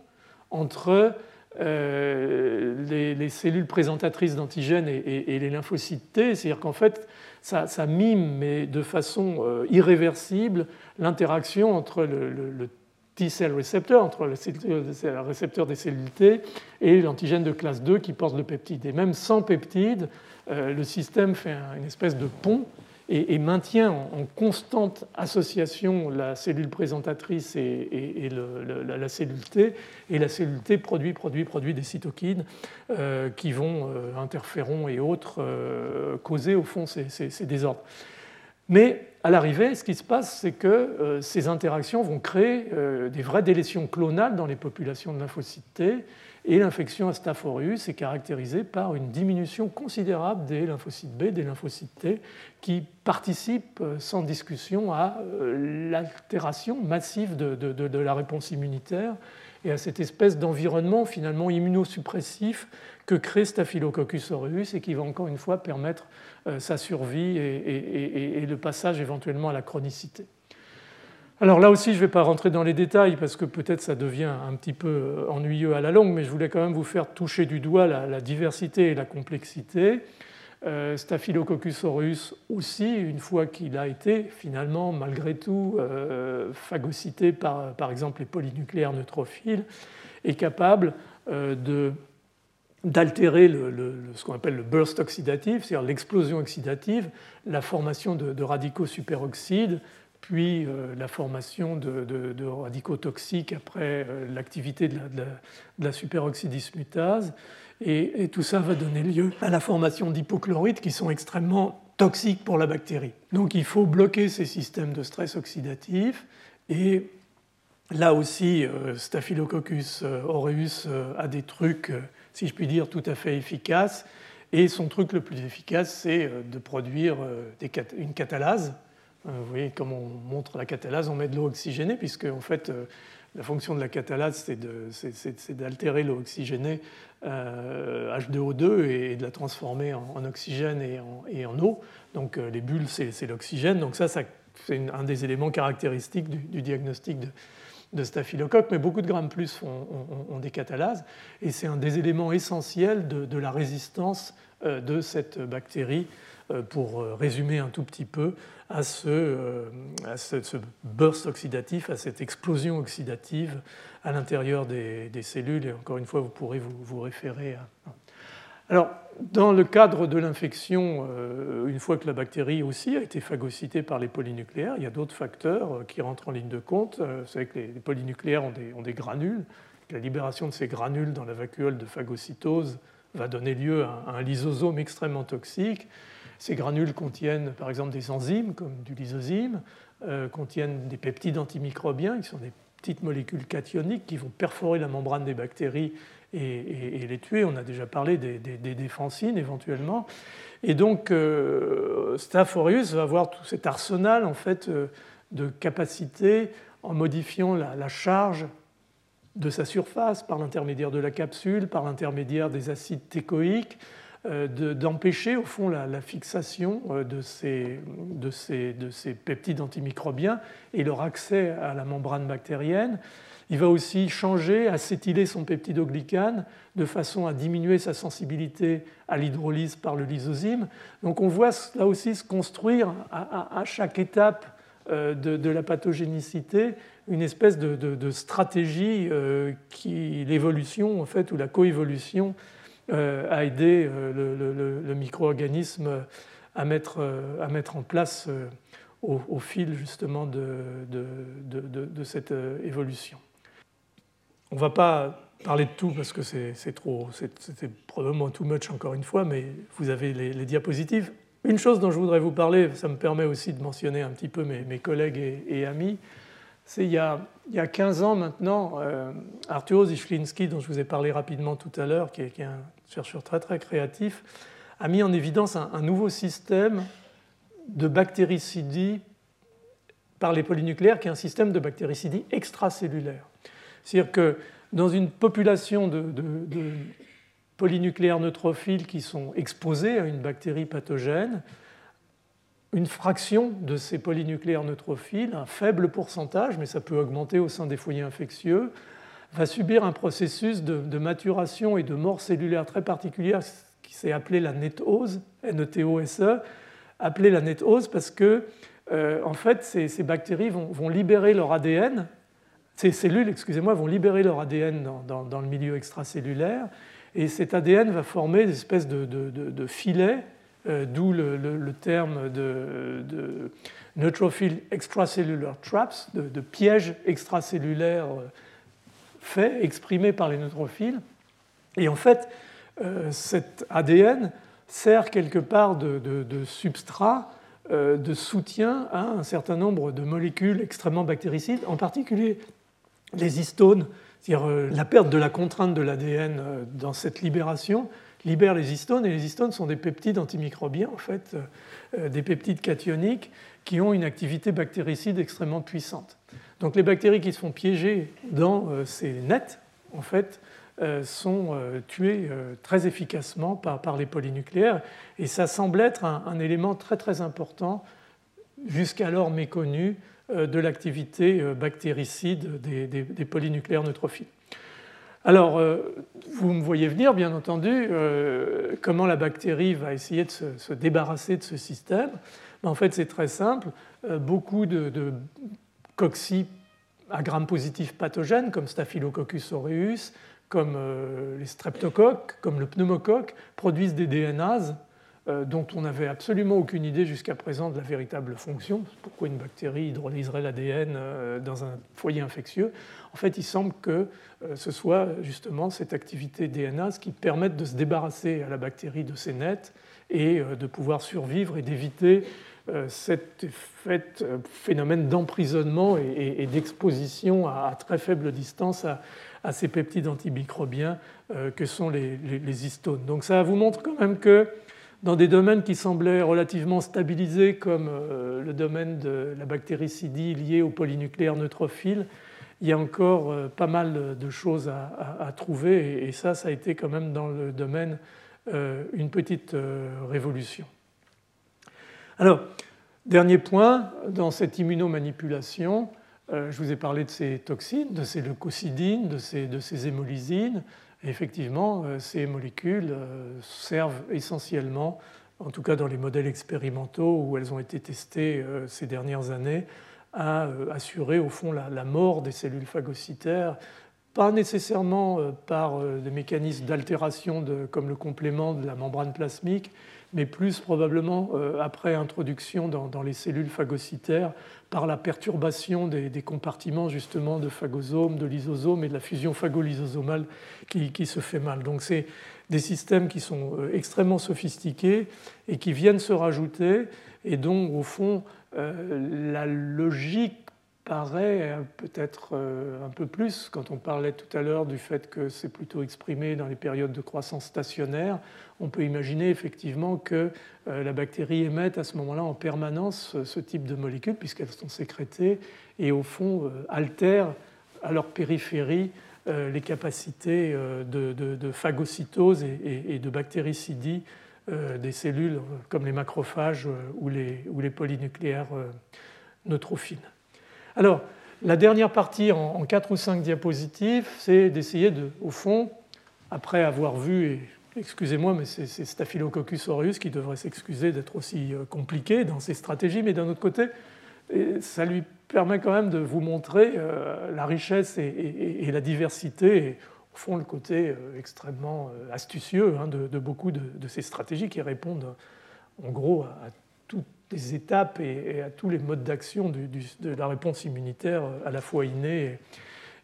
entre les, cellules présentatrices d'antigènes et, les lymphocytes T. C'est-à-dire qu'en fait, ça, mime, mais de façon irréversible, l'interaction entre le, T-cell récepteur, entre le récepteur des cellules T et l'antigène de classe 2 qui porte le peptide. Et même sans peptide, le système fait une espèce de pont et, maintient en, constante association la cellule présentatrice et, la, cellule T, et la cellule T produit, produit, produit des cytokines euh, qui vont, euh, interférons et autres, euh, causer au fond ces, ces, désordres. Mais à l'arrivée, ce qui se passe, c'est que ces interactions vont créer des vraies délétions clonales dans les populations de lymphocytes T, et l'infection à Staph aureus est caractérisée par une diminution considérable des lymphocytes B, des lymphocytes T, qui participent euh, sans discussion à euh, l'altération massive de, la réponse immunitaire et à cette espèce d'environnement finalement immunosuppressif que crée Staphylococcus aureus et qui va encore une fois permettre euh, sa survie et le passage éventuellement à la chronicité. Alors là aussi, je ne vais pas rentrer dans les détails parce que peut-être ça devient un petit peu euh, ennuyeux à la longue, mais je voulais quand même vous faire toucher du doigt la, diversité et la complexité. Euh, Staphylococcus aureus aussi, une fois qu'il a été finalement, malgré tout, euh, phagocyté par, par exemple, les polynucléaires neutrophiles, est capable d'altérer ce qu'on appelle le burst oxydatif, c'est-à-dire l'explosion oxydative, la formation de, de radicaux superoxydes puis euh, la formation de, radicaux toxiques après euh, l'activité de, la, superoxydismutase. Et, tout ça va donner lieu à la formation d'hypochlorites qui sont extrêmement toxiques pour la bactérie. Donc il faut bloquer ces systèmes de stress oxydatif. Et là aussi, euh, Staphylococcus aureus a des trucs, si je puis dire, tout à fait efficaces. Et son truc le plus efficace, c'est de produire une catalase vous voyez, comme on montre la catalase, on met de l'eau oxygénée, puisque en fait, euh, la fonction de la catalase, c'est d'altérer l'eau oxygénée H2O2 euh, et de la transformer en, oxygène et en, eau. Donc les bulles, c'est l'oxygène. Donc ça, c'est un des éléments caractéristiques du, diagnostic de, staphylocoque, mais beaucoup de grammes plus ont, des catalases, et c'est un des éléments essentiels de, la résistance de cette bactérie, pour résumer un tout petit peu, à ce, euh, ce, burst oxydatif, à cette explosion oxydative à l'intérieur des, cellules. Et encore une fois, vous pourrez vous, référer à. Alors, dans le cadre de l'infection, euh, une fois que la bactérie aussi a été phagocytée par les polynucléaires, il y a d'autres facteurs euh, qui rentrent en ligne de compte. Vous savez que les polynucléaires ont des, ont des granules. La libération de ces granules dans la vacuole de phagocytose va donner lieu à un lysosome extrêmement toxique ces granules contiennent par exemple des enzymes comme du lysozyme, euh, contiennent des peptides antimicrobiens qui sont des petites molécules cationiques qui vont perforer la membrane des bactéries et, les tuer. On a déjà parlé des, défensines éventuellement. Et donc, euh, Staph aureus va avoir tout cet arsenal en fait, euh, de capacités en modifiant la charge de sa surface par l'intermédiaire de la capsule, par l'intermédiaire des acides técoïques, d'empêcher au fond la, fixation euh, de ces, de, ces, de ces, peptides antimicrobiens et leur accès à la membrane bactérienne. Il va aussi changer, acétyler son peptidoglycane de façon à diminuer sa sensibilité à l'hydrolyse par le lysozyme. Donc on voit là aussi se construire à, chaque étape euh, de, la pathogénicité une espèce de, stratégie qui l'évolution en fait ou la coévolution euh, a aidé euh, le, micro-organisme à mettre, euh, à mettre en place au, fil justement de, de, cette évolution. On ne va pas parler de tout parce que c'est c'était probablement too much encore une fois, mais vous avez les, diapositives. Une chose dont je voudrais vous parler, ça me permet aussi de mentionner un petit peu mes, collègues et, amis, c'est il, il y a 15 ans maintenant, euh, Arthur Zichlinski, dont je vous ai parlé rapidement tout à l'heure, qui, qui, est chercheur très très créatif, a mis en évidence un, nouveau système de bactéricidie par les polynucléaires, qui est un système de bactéricidie extracellulaire. C'est-à-dire que dans une population de, de polynucléaires neutrophiles qui sont exposés à une bactérie pathogène, une fraction de ces polynucléaires neutrophiles, un faible pourcentage, mais ça peut augmenter au sein des foyers infectieux, va subir un processus de, maturation et de mort cellulaire très particulière qui s'est appelé la netose, N-E-T-O-S-E, appelée la netose parce que euh, en fait, ces, bactéries vont, libérer leur ADN, ces cellules, excusez-moi, vont libérer leur ADN dans, le milieu extracellulaire, et cet ADN va former des espèces de, filets, euh, d'où le, terme de, neutrophil extracellular traps, de, pièges extracellulaires euh, faits, exprimés par les neutrophiles. Et en fait, cet ADN sert quelque part de, substrat euh, de soutien à un certain nombre de molécules extrêmement bactéricides, en particulier les histones, c'est-à-dire euh, la perte de la contrainte de l'ADN euh, dans cette libération libère les histones, et les histones sont des peptides antimicrobiens, en fait, des peptides cationiques qui ont une activité bactéricide extrêmement puissante. Donc les bactéries qui se font piéger dans ces nets, en fait, euh, sont euh, tués euh, très efficacement par, les polynucléaires. Et ça semble être un, élément très très important, jusqu'alors méconnu, de l'activité bactéricide des, polynucléaires neutrophiles. Alors, vous me voyez venir, bien entendu, comment la bactérie va essayer de se, débarrasser de ce système. En fait, c'est très simple. beaucoup de cocci à gram positif pathogènes, comme Staphylococcus aureus, comme euh, les streptocoques, comme le pneumocoque, produisent des DNAs euh, dont on n'avait absolument aucune idée jusqu'à présent de la véritable fonction. Pourquoi une bactérie hydrolyserait l'ADN euh, dans un foyer infectieux En fait, il semble que ce soit justement cette activité DNAs qui permette de se débarrasser à la bactérie de ses nets et de pouvoir survivre et d'éviter cet phénomène d'emprisonnement et d'exposition à très faible distance à, ces peptides antimicrobiens euh, que sont les, histones. Donc ça vous montre quand même que dans des domaines qui semblaient relativement stabilisés comme euh, le domaine de la bactéricidie liée aux polynucléaires neutrophiles, il y a encore euh, pas mal de choses à, trouver et, ça, ça a été quand même dans le domaine une petite révolution. Alors, dernier point, dans cette immunomanipulation, euh, je vous ai parlé de ces toxines, de ces leucocidines, de ces, de hémolysines. effectivement, euh, ces molécules euh, servent essentiellement, en tout cas dans les modèles expérimentaux où elles ont été testées ces dernières années, à assurer au fond la, mort des cellules phagocytaires, pas nécessairement par des mécanismes d'altération comme le complément de la membrane plasmique, mais plus probablement après introduction dans les cellules phagocytaires par la perturbation des, compartiments justement de phagosome, de lysosome et de la fusion phagolysosomale qui, se fait mal. Donc c'est des systèmes qui sont euh, extrêmement sophistiqués et qui viennent se rajouter et dont au fond euh, la logique paraît peut-être euh, un peu plus quand on parlait tout à l'heure du fait que c'est plutôt exprimé dans les périodes de croissance stationnaire. On peut imaginer effectivement que euh, la bactérie émette à ce moment-là en permanence ce type de molécules puisqu'elles sont sécrétées et au fond euh, altèrent à leur périphérie les capacités de, phagocytose et de bactéricidie des cellules comme les macrophages ou les, ou les polynucléaires neutrophiles. Alors, la dernière partie en, quatre ou cinq diapositives, c'est d'essayer de, au fond, après avoir vu, et excusez-moi, mais c'est Staphylococcus aureus qui devrait s'excuser d'être aussi euh, compliqué dans ses stratégies, mais d'un autre côté, ça lui permet quand même de vous montrer euh, la richesse et, la diversité, et au fond le côté euh, extrêmement astucieux hein, de, beaucoup de, ces stratégies qui répondent en gros à, à toutes les étapes et, à tous les modes d'action de la réponse immunitaire euh, à la fois innée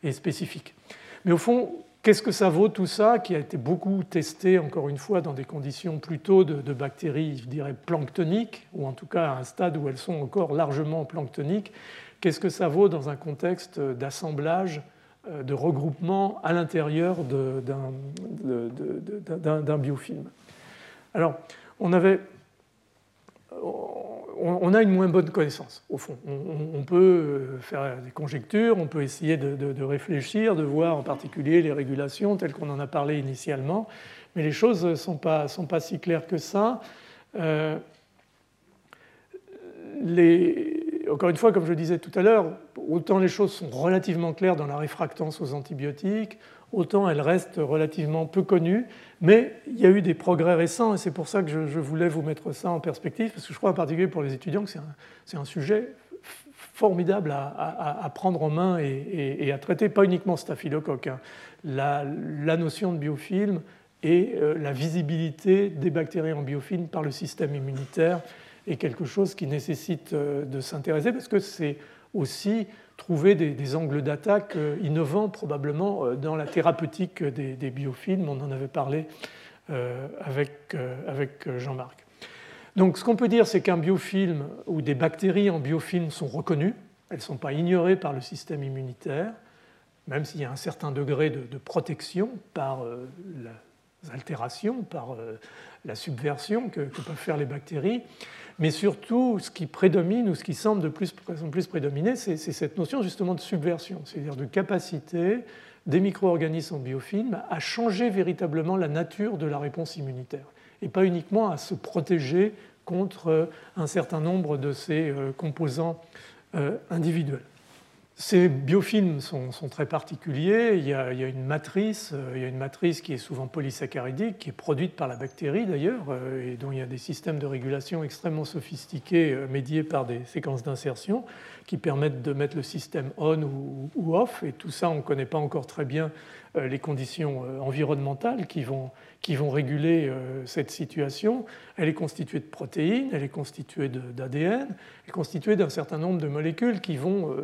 et, spécifique. Mais au fond, qu'est-ce que ça vaut tout ça, qui a été beaucoup testé, encore une fois, dans des conditions plutôt de, bactéries, je dirais, planctoniques, ou en tout cas à un stade où elles sont encore largement planctoniques? Qu'est-ce que ça vaut dans un contexte d'assemblage, euh, de regroupement à l'intérieur d'un biofilm? Alors, on avait on a une moins bonne connaissance, au fond. On, peut euh, faire des conjectures, on peut essayer de, réfléchir, de voir en particulier les régulations telles qu'on en a parlé initialement, mais les choses ne sont pas, sont si claires que ça. Euh, encore une fois, comme je disais tout à l'heure, autant les choses sont relativement claires dans la réfractance aux antibiotiques, autant elles restent relativement peu connues. Mais il y a eu des progrès récents et c'est pour ça que je, voulais vous mettre ça en perspective, parce que je crois en particulier pour les étudiants que c'est un, sujet formidable à, prendre en main et, à traiter, pas uniquement staphylocoque. Hein. La, notion de biofilm et euh, la visibilité des bactéries en biofilm par le système immunitaire est quelque chose qui nécessite euh, de s'intéresser parce que c'est aussi trouver des, angles d'attaque euh, innovants probablement euh, dans la thérapeutique des, biofilms. On en avait parlé euh, avec, avec Jean-Marc. Donc ce qu'on peut dire, c'est qu'un biofilm ou des bactéries en biofilm sont reconnues, elles ne sont pas ignorées par le système immunitaire, même s'il y a un certain degré de, protection par les altérations, par la subversion que peuvent faire les bactéries. Mais surtout, ce qui prédomine ou ce qui semble de plus, plus prédominer, c'est cette notion justement de subversion, c'est-à-dire de capacité des micro-organismes en biofilm à changer véritablement la nature de la réponse immunitaire et pas uniquement à se protéger contre un certain nombre de ces euh, composants euh, individuels. Ces biofilms sont, très particuliers. Il y, a, une matrice, euh, il y a une matrice qui est souvent polysaccharidique, qui est produite par la bactérie d'ailleurs, euh, et dont il y a des systèmes de régulation extrêmement sophistiqués, euh, médiés par des séquences d'insertion, qui permettent de mettre le système on ou, off. Et tout ça, on ne connaît pas encore très bien les conditions environnementales qui vont, qui vont réguler cette situation. Elle est constituée de protéines, elle est constituée d'ADN, elle est constituée d'un certain nombre de molécules qui vont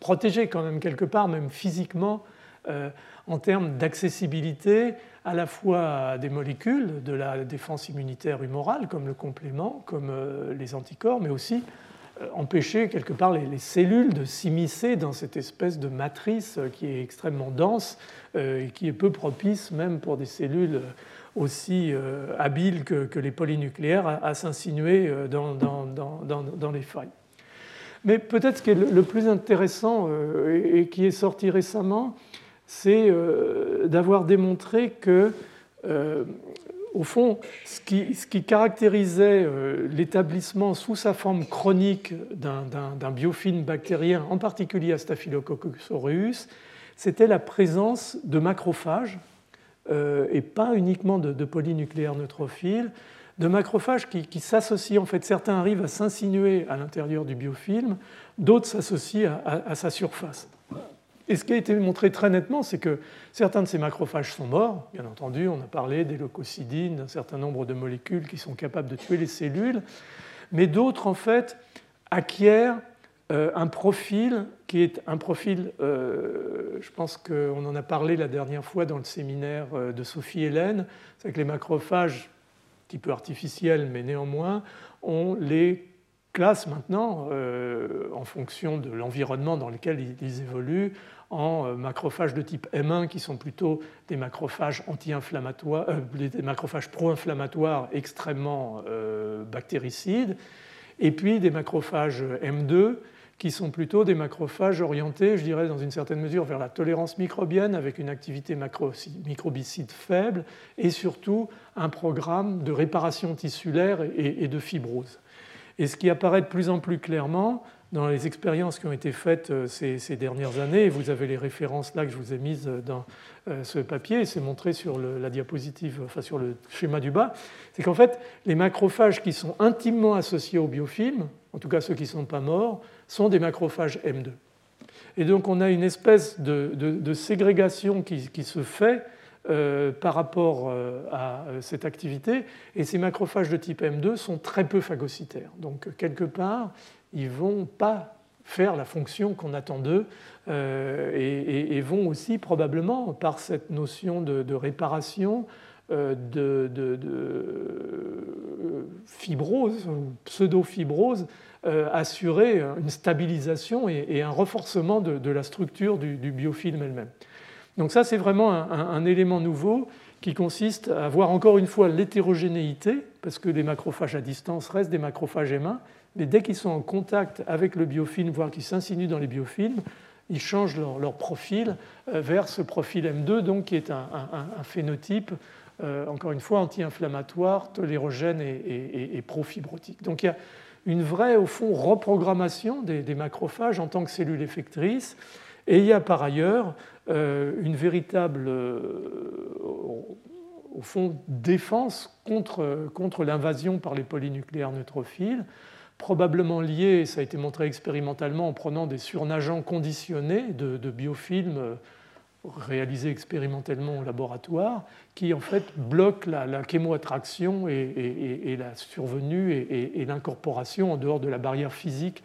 protégé quand même quelque part, même physiquement, euh, en termes d'accessibilité à la fois des molécules de la défense immunitaire humorale, comme le complément, comme euh, les anticorps, mais aussi euh, empêcher quelque part les, cellules de s'immiscer dans cette espèce de matrice qui est extrêmement dense et qui est peu propice même pour des cellules aussi habiles que, les polynucléaires à, s'insinuer dans, dans les failles. Mais peut-être ce qui est le plus intéressant euh, et qui est sorti récemment, c'est euh, d'avoir démontré que, euh, au fond, ce qui, caractérisait l'établissement sous sa forme chronique d'un biofilm bactérien, en particulier à Staphylococcus aureus, c'était la présence de macrophages, et pas uniquement de, de polynucléaires neutrophiles, de macrophages qui, s'associent, en fait, certains arrivent à s'insinuer à l'intérieur du biofilm, d'autres s'associent à, sa surface. Et ce qui a été montré très nettement, c'est que certains de ces macrophages sont morts. Bien entendu, on a parlé des leucocidines, d'un certain nombre de molécules qui sont capables de tuer les cellules, mais d'autres, en fait, acquièrent euh, un profil qui est un profil, euh, je pense qu'on en a parlé la dernière fois dans le séminaire euh, de Sophie Hélène, c'est que les macrophages petit peu artificiels, mais néanmoins, on les classe maintenant, euh, en fonction de l'environnement dans lequel ils, évoluent, en euh, macrophages de type M1 qui sont plutôt des macrophages anti-inflammatoires, euh, des macrophages pro-inflammatoires extrêmement bactéricides, et puis des macrophages M2 qui sont plutôt des macrophages orientés, je dirais, dans une certaine mesure vers la tolérance microbienne avec une activité microbicide faible et surtout un programme de réparation tissulaire et de fibrose. Et ce qui apparaît de plus en plus clairement dans les expériences qui ont été faites euh, ces, dernières années, et vous avez les références là que je vous ai mises dans euh, ce papier, c'est montré sur la diapositive, enfin sur le schéma du bas, c'est qu'en fait, les macrophages qui sont intimement associés au biofilm, en tout cas ceux qui ne sont pas morts, sont des macrophages M2. Et donc on a une espèce de, ségrégation qui, se fait euh, par rapport euh, à cette activité, et ces macrophages de type M2 sont très peu phagocytaires. Donc quelque part, ils ne vont pas faire la fonction qu'on attend d'eux euh, et, vont aussi probablement, par cette notion de, réparation, de, fibrose, pseudo-fibrose, euh, assurer une stabilisation et, un renforcement de, la structure du, biofilm elle-même. Donc ça, c'est vraiment un, élément nouveau qui consiste à voir encore une fois l'hétérogénéité, parce que les macrophages à distance restent des macrophages M1, mais dès qu'ils sont en contact avec le biofilm, voire qu'ils s'insinuent dans les biofilms, ils changent leur, profil euh, vers ce profil M2, donc qui est un, phénotype, euh, encore une fois, anti-inflammatoire, tolérogène et, et, profibrotique. Donc il y a une vraie, au fond, reprogrammation des, macrophages en tant que cellules effectrices. Et il y a par ailleurs une véritable, au fond, défense contre, contre l'invasion par les polynucléaires neutrophiles probablement lié, ça a été montré expérimentalement en prenant des surnageants conditionnés de, biofilms euh, réalisés expérimentalement au laboratoire, qui en fait bloquent la, chémoattraction et, la survenue et, l'incorporation en dehors de la barrière physique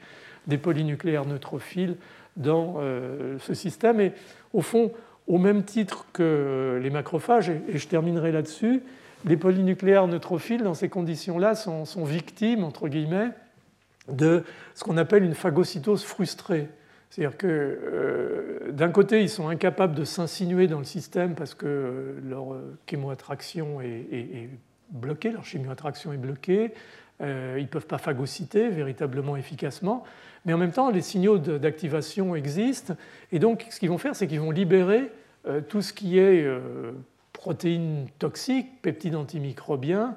des polynucléaires neutrophiles dans euh, ce système. Et au fond, au même titre que les macrophages, et, je terminerai là-dessus, les polynucléaires neutrophiles, dans ces conditions-là, sont victimes, entre guillemets, de ce qu'on appelle une phagocytose frustrée. C'est-à-dire que euh, d'un côté, ils sont incapables de s'insinuer dans le système parce que euh, leur euh, chémoattraction est, bloquée, leur chimioattraction est bloquée, ils ne peuvent pas phagocyter véritablement efficacement, mais en même temps, les signaux d'activation existent, et donc ce qu'ils vont faire, c'est qu'ils vont libérer tout ce qui est protéines toxiques, peptides antimicrobiens,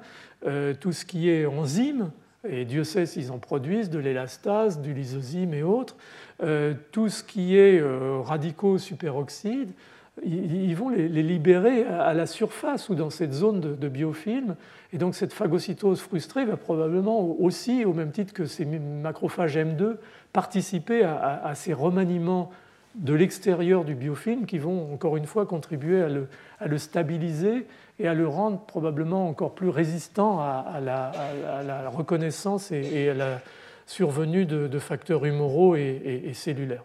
tout ce qui est enzymes, et Dieu sait s'ils en produisent, de l'élastase, du lysozyme et autres, euh, tout ce qui est euh, radicaux superoxydes, ils, vont les, libérer à la surface ou dans cette zone de, biofilm. Et donc cette phagocytose frustrée va probablement aussi, au même titre que ces macrophages M2, participer à ces remaniements de l'extérieur du biofilm qui vont encore une fois contribuer à le, à le, stabiliser et à le rendre probablement encore plus résistant à, la, reconnaissance et, à la survenue de, facteurs humoraux et, cellulaires.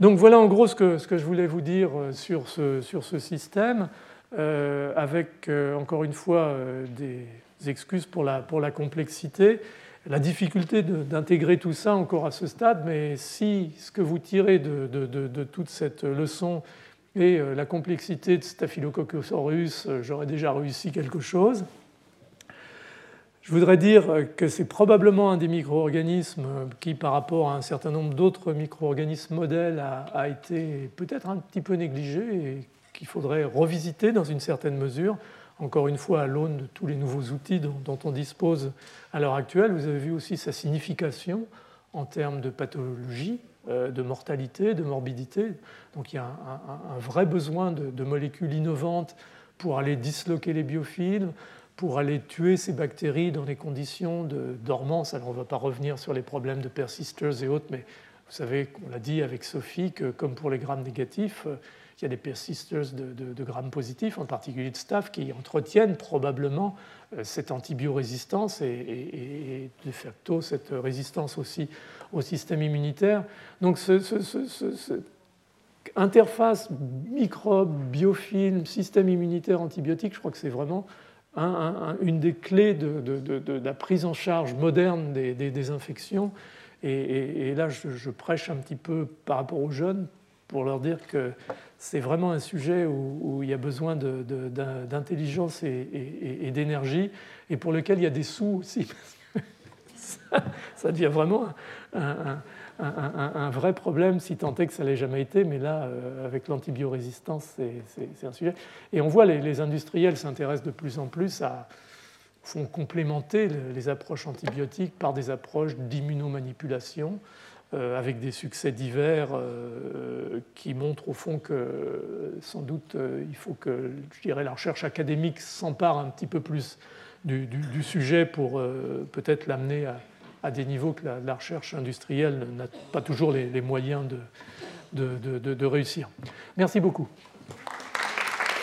Donc voilà en gros ce que, je voulais vous dire euh, sur ce, sur ce système, euh, avec euh, encore une fois des excuses pour la, pour la complexité la difficulté d'intégrer tout ça encore à ce stade, mais si ce que vous tirez de, toute cette leçon euh, la complexité de Staphylococcus aureus, j'aurais déjà réussi quelque chose. Je voudrais dire que c'est probablement un des micro-organismes qui, par rapport à un certain nombre d'autres micro-organismes modèles, a été peut-être un petit peu négligé et qu'il faudrait revisiter dans une certaine mesure encore une fois à l'aune de tous les nouveaux outils dont, on dispose à l'heure actuelle. Vous avez vu aussi sa signification en termes de pathologie, euh, de mortalité, de morbidité. Donc il y a un, vrai besoin de, molécules innovantes pour aller disloquer les biofilms, pour aller tuer ces bactéries dans des conditions de dormance. Alors on ne va pas revenir sur les problèmes de persisters et autres, mais vous savez, on l'a dit avec Sophie, que comme pour les grammes négatifs, il y a des persisters de, grammes positifs, en particulier de staph, qui entretiennent probablement euh, cette antibiorésistance et, de facto cette résistance aussi au système immunitaire. Donc, ce, cette interface microbe, biofilm, système immunitaire, antibiotique, je crois que c'est vraiment une des clés de, la prise en charge moderne des, infections. Et, là, je, prêche un petit peu par rapport aux jeunes pour leur dire que c'est vraiment un sujet où, il y a besoin d'intelligence et, d'énergie, et pour lequel il y a des sous aussi. <laughs> ça, devient vraiment un, vrai problème, si tant est que ça l'ait jamais été, mais là, euh, avec l'antibiorésistance, c'est un sujet. Et on voit les, industriels s'intéressent de plus en plus à font complémenter les approches antibiotiques par des approches d'immunomanipulation. Euh, avec des succès divers euh, qui montrent au fond que sans doute il faut que je dirais, la recherche académique s'empare un petit peu plus du, sujet pour peut-être l'amener à, des niveaux que la, recherche industrielle n'a pas toujours les, moyens de, de, réussir. Merci beaucoup.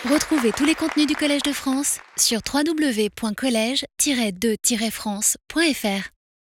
Retrouvez tous les contenus du Collège de France sur www.colège-2-france.fr.